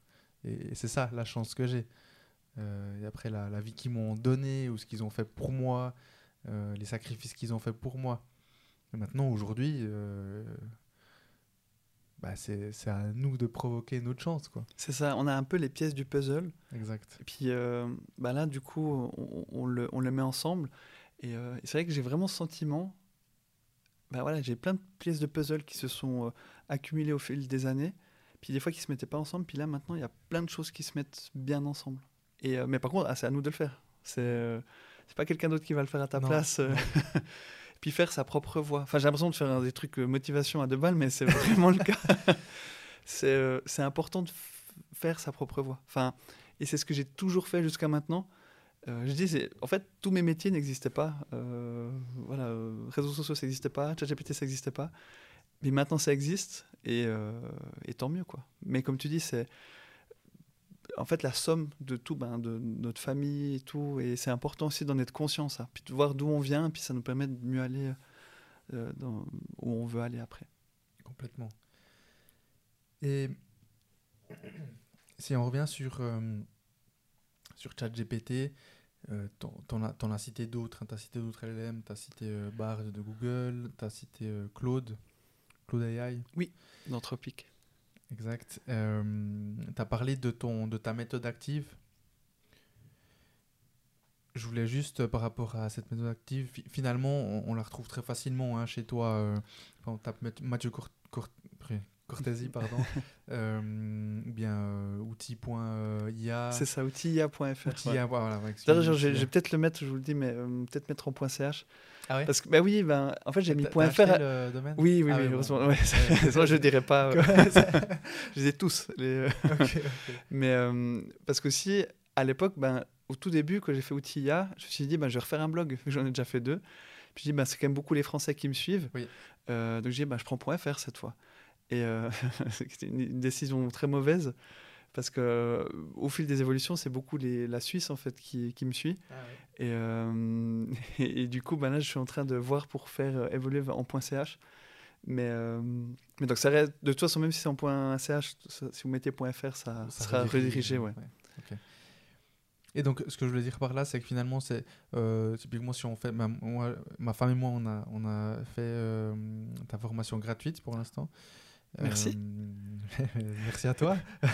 Et, et c'est ça, la chance que j'ai. Euh, et après, la, la vie qu'ils m'ont donnée, ou ce qu'ils ont fait pour moi, euh, les sacrifices qu'ils ont fait pour moi. Et maintenant, aujourd'hui, euh, bah, c'est, à nous de provoquer notre chance, quoi. C'est ça, on a un peu les pièces du puzzle. Exact. Et puis euh, bah là, du coup, on, on le, on le met ensemble. Et, euh, et c'est vrai que j'ai vraiment ce sentiment. Bah voilà, j'ai plein de pièces de puzzle qui se sont accumulées au fil des années. Puis des fois qui se mettaient pas ensemble. Puis là, maintenant, il y a plein de choses qui se mettent bien ensemble. Et, mais par contre, ah, c'est à nous de le faire. C'est c'est pas quelqu'un d'autre qui va le faire à ta Non, place. euh. puis faire sa propre voix. Enfin, j'ai l'impression de faire des trucs euh, motivation à deux balles, mais c'est vraiment le cas. C'est euh, c'est important de faire sa propre voix. Enfin, et c'est ce que j'ai toujours fait jusqu'à maintenant. Euh, je dis, en fait, tous mes métiers n'existaient pas. Euh, voilà, euh, réseaux sociaux, ça n'existait pas. ChatGPT, ça n'existait pas. Mais maintenant, ça existe. Et, et tant mieux, quoi. Mais comme tu dis, c'est en fait la somme de tout, ben, de notre famille et tout. Et c'est important aussi d'en être conscient, ça. Puis de voir d'où on vient, puis ça nous permet de mieux aller euh, dans, où on veut aller après. Complètement. Et si on revient sur, euh, sur ChatGPT, euh, t'en as, as, cité d'autres, hein. tu as cité d'autres LLM, tu as cité euh, Bard de Google, tu as cité euh, Claude, Claude AI. Oui, d'Anthropic. Exact. tu as parlé de, ton, de ta méthode active. Je voulais juste, par rapport à cette méthode active, finalement, on, la retrouve très facilement hein, chez toi. on tape Mathieu Court, Cortésie, pardon, euh, bien euh, outil.ia. C'est ça, outil.ia.fr. Outil.ia, voilà. D'ailleurs, je vais peut-être le mettre, je vous le dis, mais euh, peut-être mettre en .ch. Ah ouais Parce que, bah oui, ben, en fait, j'ai mis .fr. le domaine? Oui, oui, ah oui, heureusement. Ouais, je ne dirais pas. je les ai tous. Les, Mais parce que si, à l'époque, ben, au tout début, quand j'ai fait outil.ia, je me suis dit, ben, je vais refaire un blog, j'en ai déjà fait deux. Puis je dis, ben, c'est quand même beaucoup les Français qui me suivent. Oui. donc j'ai dit, ben, je prends .fr cette fois. Et euh, c'était une, décision très mauvaise parce que au fil des évolutions, c'est beaucoup les, la Suisse en fait qui, qui me suit. Ah euh, et, et, du coup, ben là, je suis en train de voir pour faire euh, évoluer en .ch. Mais, mais donc, ça reste, de toute façon, même si c'est en .ch, si vous mettez .fr, ça, sera redirigé. ouais. Et donc, ce que je voulais dire par là, c'est que finalement, c'est typiquement si on fait, ma, ma, femme et moi, on a, on a fait ta formation gratuite pour l'instant. Merci. Euh, merci à toi.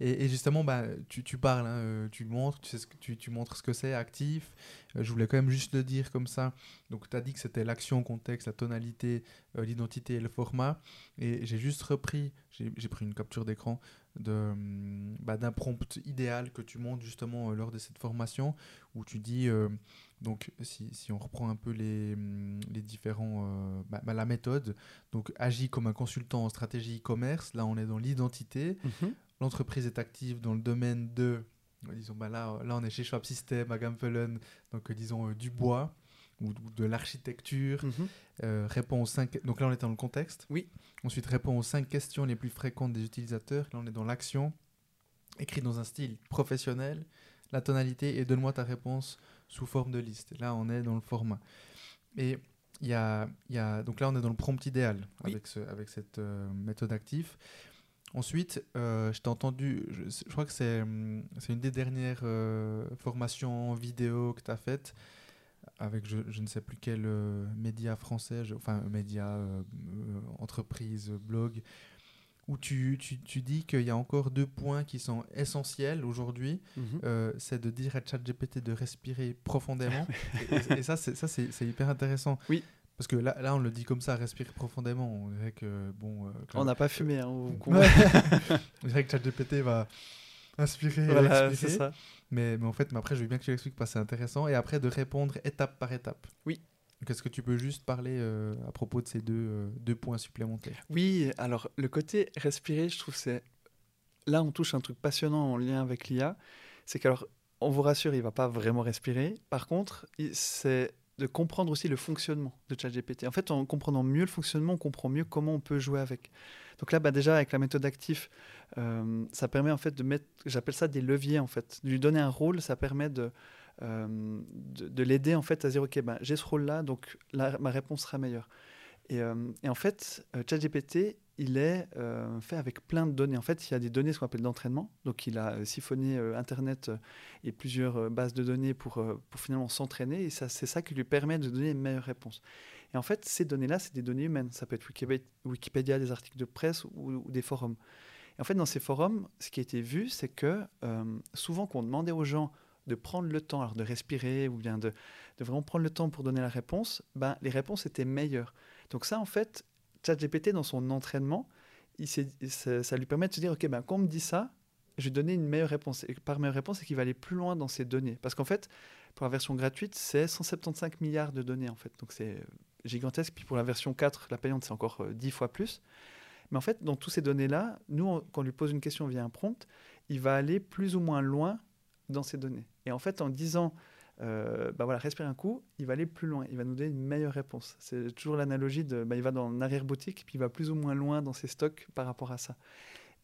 et, justement, bah, tu, tu parles, hein, euh, tu montres, tu, sais ce que, tu, tu montres ce que c'est, actif. Euh, je voulais quand même juste le dire comme ça. Donc, tu as dit que c'était l'action, contexte, la tonalité, l'identité et le format. Et j'ai juste repris, j'ai pris une capture d'écran bah, d'un prompt idéal que tu montres justement lors de cette formation où tu dis donc, si, si, on reprend un peu les, hum, les différents. Euh, bah, bah, la méthode, donc agit comme un consultant en stratégie e-commerce. Là, on est dans l'identité. Mhm. L'entreprise est active dans le domaine de. Disons, bah là, là, on est chez Schwab System, à Gampelen, donc euh, disons euh, du bois ou, de l'architecture. Mhm. répond aux cinq. Donc là, on est dans le contexte. Oui. Ensuite, répond aux cinq questions les plus fréquentes des utilisateurs. Là, on est dans l'action. Écrit dans un style professionnel. La tonalité et donne-moi ta réponse sous forme de liste. Là, on est dans le format. Et il y a, y a, donc là, on est dans le prompt idéal avec, ce, avec cette euh, méthode active. Ensuite, euh, je t'ai entendu, je, crois que c'est une des dernières euh, formations vidéo que tu as faites avec je, je, ne sais plus quel média français, enfin média, entreprise, blog, où tu, tu, tu dis qu'il y a encore deux points qui sont essentiels aujourd'hui. Mhm. Euh, c'est de dire à ChatGPT de respirer profondément. et, ça, c'est hyper intéressant. Oui. Parce que là, là, on le dit comme ça, respirer profondément. On dirait que, bon... Euh, on n'a pas fumé, hein, on dirait que ChatGPT va inspirer voilà, expirer. Ça. Mais, mais en fait, mais après, je veux bien que tu l'expliques parce que c'est intéressant. Et après, de répondre étape par étape. Oui. Est-ce que tu peux juste parler euh, à propos de ces deux, euh, deux points supplémentaires? Oui, alors le côté respirer, je trouve c'est... Là, on touche un truc passionnant en lien avec l'IA. C'est qu'alors, on vous rassure, il va pas vraiment respirer. Par contre, c'est de comprendre aussi le fonctionnement de ChatGPT. En fait, en comprenant mieux le fonctionnement, on comprend mieux comment on peut jouer avec. Donc là, bah déjà, avec la méthode actif, euh, ça permet en fait de mettre, j'appelle ça des leviers en fait. De lui donner un rôle, ça permet de euh, de, l'aider en fait à dire ok ben j'ai ce rôle là donc ma réponse sera meilleure. Et, euh, en fait euh, ChatGPT il est fait avec plein de données. En fait il y a des données ce qu'on appelle d'entraînement. Donc il a siphonné internet et plusieurs bases de données pour, pour finalement s'entraîner. Et c'est ça qui lui permet de donner une meilleure réponse. Et en fait ces données là c'est des données humaines. Ça peut être Wikipédia, des articles de presse ou, des forums. Et en fait dans ces forums ce qui a été vu c'est que souvent qu'on demandait aux gens de prendre le temps, de respirer ou bien de, vraiment prendre le temps pour donner la réponse, ben, les réponses étaient meilleures. Donc ça, en fait, ChatGPT, dans son entraînement, ça, lui permet de se dire, OK, ben, quand on me dit ça, je vais donner une meilleure réponse. Et par meilleure réponse, c'est qu'il va aller plus loin dans ces données. Parce qu'en fait, pour la version gratuite, c'est 175 milliards de données, en fait. Donc c'est gigantesque. Puis pour la version 4, la payante, c'est encore 10 euh, fois plus. Mais en fait, dans toutes ces données-là, nous, quand on lui pose une question via un prompt, il va aller plus ou moins loin dans ces données. Et en fait, en disant, euh, bah voilà, respire un coup, il va aller plus loin, il va nous donner une meilleure réponse. C'est toujours l'analogie de, bah, il va dans l'arrière-boutique, puis il va plus ou moins loin dans ses stocks par rapport à ça.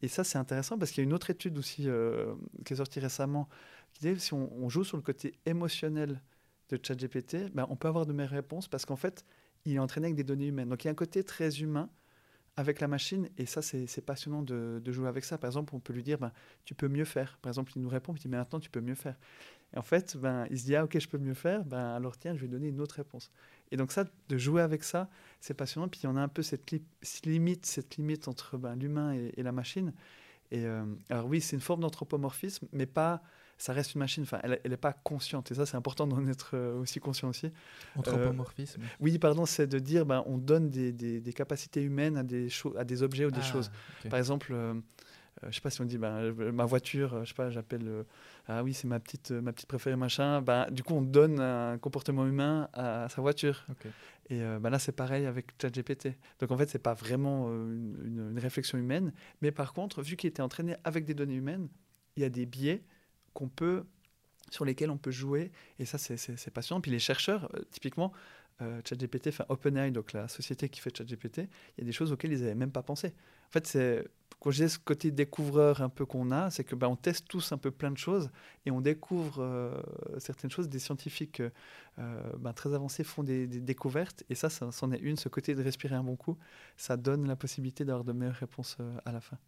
Et ça, c'est intéressant parce qu'il y a une autre étude aussi euh, qui est sortie récemment, qui dit si on, joue sur le côté émotionnel de ChatGPT, bah, on peut avoir de meilleures réponses parce qu'en fait, il est entraîné avec des données humaines. Donc il y a un côté très humain avec la machine, et ça, c'est passionnant de, jouer avec ça. Par exemple, on peut lui dire, ben, tu peux mieux faire. Par exemple, il nous répond, il dit, mais maintenant, tu peux mieux faire. Et en fait, ben, il se dit, ah ok, je peux mieux faire, ben, alors tiens, je vais donner une autre réponse. Et donc ça, de jouer avec ça, c'est passionnant. Puis on a un peu cette limite, cette limite entre ben, l'humain et, la machine. Et euh, alors oui, c'est une forme d'anthropomorphisme, mais pas, ça reste une machine. Enfin, elle n'est pas consciente. Et ça, c'est important d'en être euh, aussi conscient aussi. Anthropomorphisme. oui, pardon, c'est de dire, ben, on donne des, des, capacités humaines à des, à des objets ou des ah, choses. Par exemple. Euh, je euh, je sais pas si on dit ben, euh, ma voiture, euh, je sais pas, j'appelle ah oui c'est ma petite ma petite préférée machin. Ben, du coup on donne un comportement humain à, sa voiture. Et ben là c'est pareil avec ChatGPT. Donc en fait c'est pas vraiment une, une, réflexion humaine, mais par contre vu qu'il était entraîné avec des données humaines, il y a des biais qu'on peut sur lesquels on peut jouer et ça c'est passionnant. Puis les chercheurs typiquement ChatGPT, enfin OpenAI, donc la société qui fait ChatGPT, il y a des choses auxquelles ils n'avaient même pas pensé. En fait, c'est quand je dis ce côté découvreur un peu qu'on a, c'est que ben, on teste tous un peu plein de choses et on découvre euh, certaines choses. Des scientifiques euh, ben, très avancés font des, découvertes et ça, c'en est une. Ce côté de respirer un bon coup, ça donne la possibilité d'avoir de meilleures réponses euh, à la fin.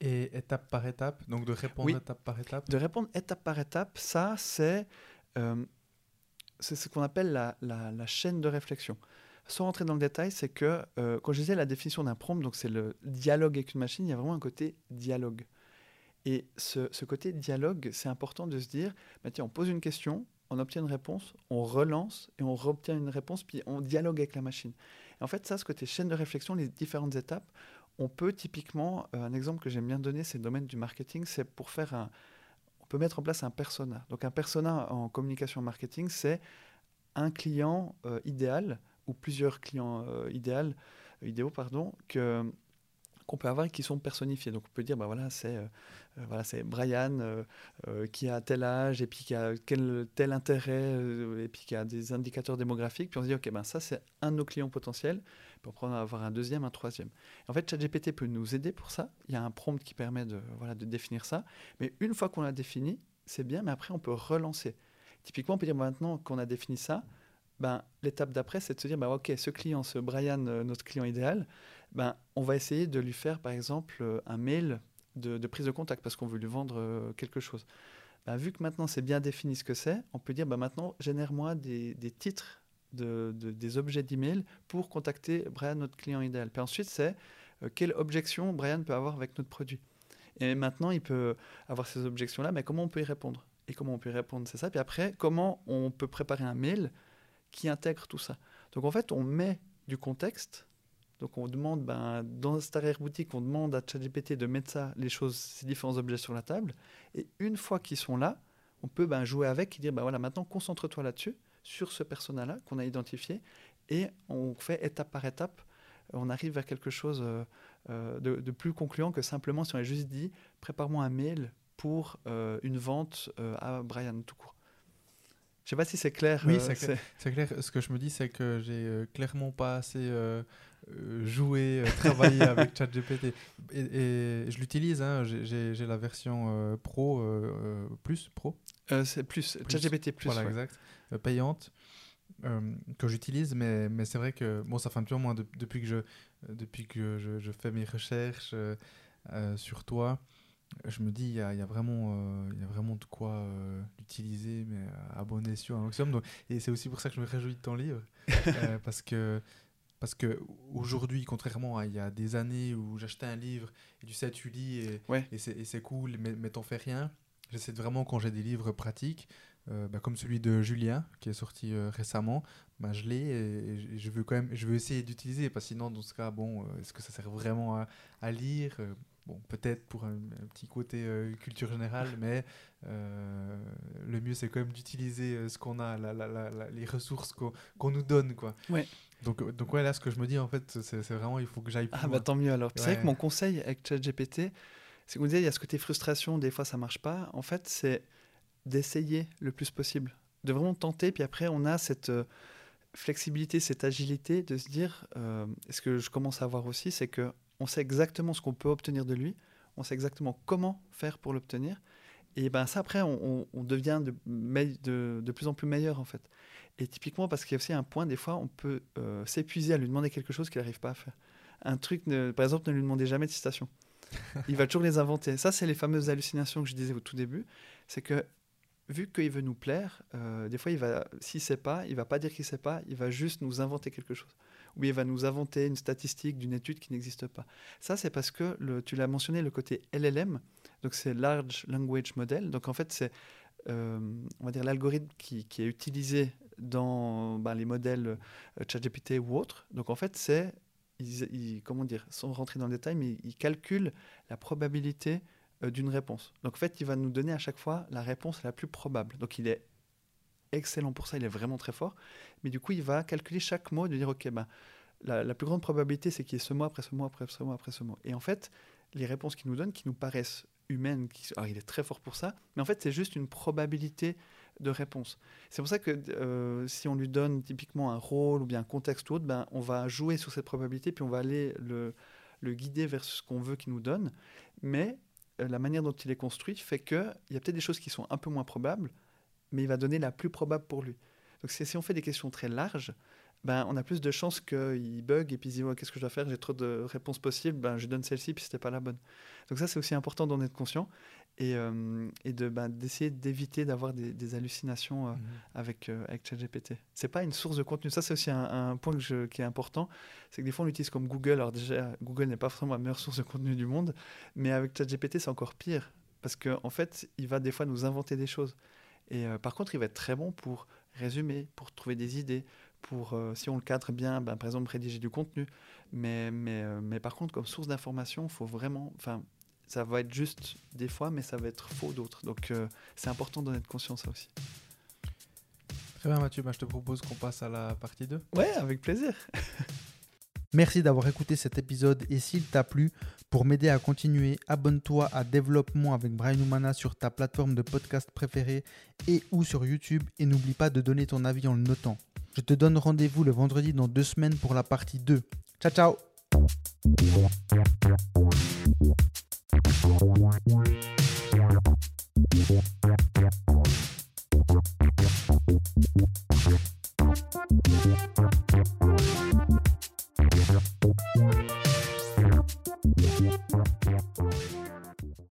Et étape par étape, donc de répondre étape par étape. De répondre étape par étape, ça c'est c'est ce qu'on appelle la, la, la, chaîne de réflexion sans rentrer dans le détail, c'est que euh, quand je disais la définition d'un prompt, donc c'est le dialogue avec une machine, il y a vraiment un côté dialogue. Et ce, côté dialogue, c'est important de se dire, bah tiens, on pose une question, on obtient une réponse, on relance et on obtient une réponse, puis on dialogue avec la machine. Et en fait, ça, ce côté chaîne de réflexion, les différentes étapes, on peut typiquement, euh, un exemple que j'aime bien donner, c'est le domaine du marketing, c'est pour faire un, on peut mettre en place un persona. Donc un persona en communication marketing, c'est un client euh, idéal ou plusieurs clients euh, idéaux, idéaux pardon, que qu'on peut avoir et qui sont personnifiés. Donc on peut dire, bah voilà, c'est euh, euh, voilà, Brian qui a tel âge et puis qui a quel, tel intérêt et puis qui a des indicateurs démographiques. Puis on se dit, ok, ben ça c'est un de nos clients potentiels. Puis on peut en avoir un deuxième, un troisième. En fait, ChatGPT peut nous aider pour ça. Il y a un prompt qui permet de voilà de définir ça. Mais une fois qu'on l'a défini, c'est bien. Mais après, on peut relancer. Typiquement, on peut dire maintenant qu'on a défini ça, ben, l'étape d'après, c'est de se dire, ben, OK, ce client, ce Brian, euh, notre client idéal, ben, on va essayer de lui faire, par exemple, euh, un mail de, prise de contact parce qu'on veut lui vendre euh, quelque chose. Ben, vu que maintenant c'est bien défini ce que c'est, on peut dire, ben, maintenant, génère-moi des, titres de, des objets d'email pour contacter Brian, notre client idéal. Puis ensuite, c'est quelle objection Brian peut avoir avec notre produit. Et maintenant, il peut avoir ces objections-là, mais comment on peut y répondre? Et comment on peut y répondre, c'est ça. Puis après, comment on peut préparer un mail qui intègre tout ça? Donc en fait, on met du contexte. Donc on demande, ben, dans cette arrière-boutique, on demande à ChatGPT de mettre ça, les choses, ces différents objets sur la table. Et une fois qu'ils sont là, on peut ben, jouer avec et dire, ben voilà, maintenant concentre-toi là-dessus, sur ce persona-là qu'on a identifié, et on fait étape par étape, on arrive vers quelque chose euh, euh, de, plus concluant que simplement si on a juste dit, prépare-moi un mail pour euh, une vente à Brian tout court. Je sais pas si c'est clair. Oui, euh, c'est clair. Ce que je me dis, c'est que j'ai euh, clairement pas assez euh, joué, travaillé avec ChatGPT. Et, et, je l'utilise. Hein, j'ai la version Pro, plus Pro. c'est plus, ChatGPT plus. Voilà, exact. payante. que j'utilise, mais, mais c'est vrai que bon, ça fait un petit moment depuis que je, depuis que je, je fais mes recherches sur toi je me dis, il y a, y a, vraiment, euh, il y a vraiment de quoi euh, l'utiliser, mais euh, abonner sur un maximum. et c'est aussi pour ça que je me réjouis de ton livre, parce que parce que aujourd'hui, contrairement à il y a des années où j'achetais un livre et tu sais, tu lis et, et c'est cool, mais, mais t'en fais rien. J'essaie vraiment quand j'ai des livres pratiques, bah, comme celui de Julien qui est sorti récemment, bah, je l'ai et, je veux quand même, je veux essayer d'utiliser, parce que sinon dans ce cas, bon, est-ce que ça sert vraiment à, à lire Bon, peut-être pour un, petit côté euh, culture générale, mais euh, le mieux c'est quand même d'utiliser euh, ce qu'on a, les ressources qu'on nous donne, quoi. Ouais. Donc, donc ouais, là, ce que je me dis, en fait, c'est vraiment, il faut que j'aille Ah bah tant mieux alors. C'est vrai que mon conseil avec ChatGPT, c'est qu'on disait, il y a ce côté frustration, des fois ça marche pas. En fait, c'est d'essayer le plus possible, de vraiment tenter, puis après on a cette flexibilité, cette agilité de se dire, ce que je commence à voir aussi, c'est que on sait exactement ce qu'on peut obtenir de lui, on sait exactement comment faire pour l'obtenir. Et ben ça, après, on, devient de, plus en plus meilleur, en fait. Et typiquement, parce qu'il y a aussi un point, des fois, on peut euh, s'épuiser à lui demander quelque chose qu'il n'arrive pas à faire. un truc, par exemple, ne lui demandez jamais de citations. il va toujours les inventer. Ça, c'est les fameuses hallucinations que je disais au tout début. C'est que vu qu'il veut nous plaire, euh, des fois, il va, s'il sait pas, il va pas dire qu'il sait pas, il va juste nous inventer quelque chose. Ou il va nous inventer une statistique d'une étude qui n'existe pas. Ça, c'est parce que tu l'as mentionné, le côté LLM, donc c'est Large Language Model. Donc en fait, c'est, euh, on va dire, l'algorithme qui, est utilisé dans ben, les modèles euh, ChatGPT ou autres. Donc en fait, c'est, comment dire, sans rentrer dans le détail, mais ils calculent la probabilité euh, d'une réponse. Donc en fait, il va nous donner à chaque fois la réponse la plus probable. Donc il est excellent pour ça, il est vraiment très fort. Mais du coup, il va calculer chaque mot, de dire, OK, ben, la, plus grande probabilité, c'est qu'il y ait ce mot après ce mot, après ce mot, après ce mot. Et en fait, les réponses qu'il nous donne, qui nous paraissent humaines, qui, alors il est très fort pour ça, mais en fait, c'est juste une probabilité de réponse. C'est pour ça que euh, si on lui donne typiquement un rôle ou bien un contexte ou autre, ben, on va jouer sur cette probabilité, puis on va aller le, le guider vers ce qu'on veut qu'il nous donne. Mais euh, la manière dont il est construit fait qu'il y a peut-être des choses qui sont un peu moins probables, mais il va donner la plus probable pour lui. Donc si on fait des questions très larges, ben, on a plus de chances qu'il bug et puis il dit qu'est-ce que je dois faire, j'ai trop de réponses possibles, ben, je donne celle-ci puis c'était pas la bonne. Donc ça c'est aussi important d'en être conscient et, euh, et de ben, d'essayer d'éviter d'avoir des, hallucinations euh, mhm. avec, euh, avec ChatGPT. C'est pas une source de contenu, ça c'est aussi un, point que je, qui est important, c'est que des fois on l'utilise comme Google, alors déjà Google n'est pas forcément la meilleure source de contenu du monde, mais avec ChatGPT c'est encore pire parce qu'en en fait il va des fois nous inventer des choses. Et par contre il va être très bon pour résumer, pour trouver des idées, pour, euh, si on le cadre bien, ben, par exemple, rédiger du contenu. Mais, mais, euh, mais par contre, comme source d'information, faut vraiment. Enfin, ça va être juste des fois, mais ça va être faux d'autres. Donc, euh, c'est important d'en être conscient, ça aussi. Très bien, Mathieu. Ben, je te propose qu'on passe à la partie 2. Ouais, avec plaisir. Merci d'avoir écouté cet épisode et s'il t'a plu, pour m'aider à continuer, abonne-toi à Développement avec Brian Humana sur ta plateforme de podcast préférée et ou sur YouTube et n'oublie pas de donner ton avis en le notant. Je te donne rendez-vous le vendredi dans deux semaines pour la partie 2. Ciao ciao Thank you.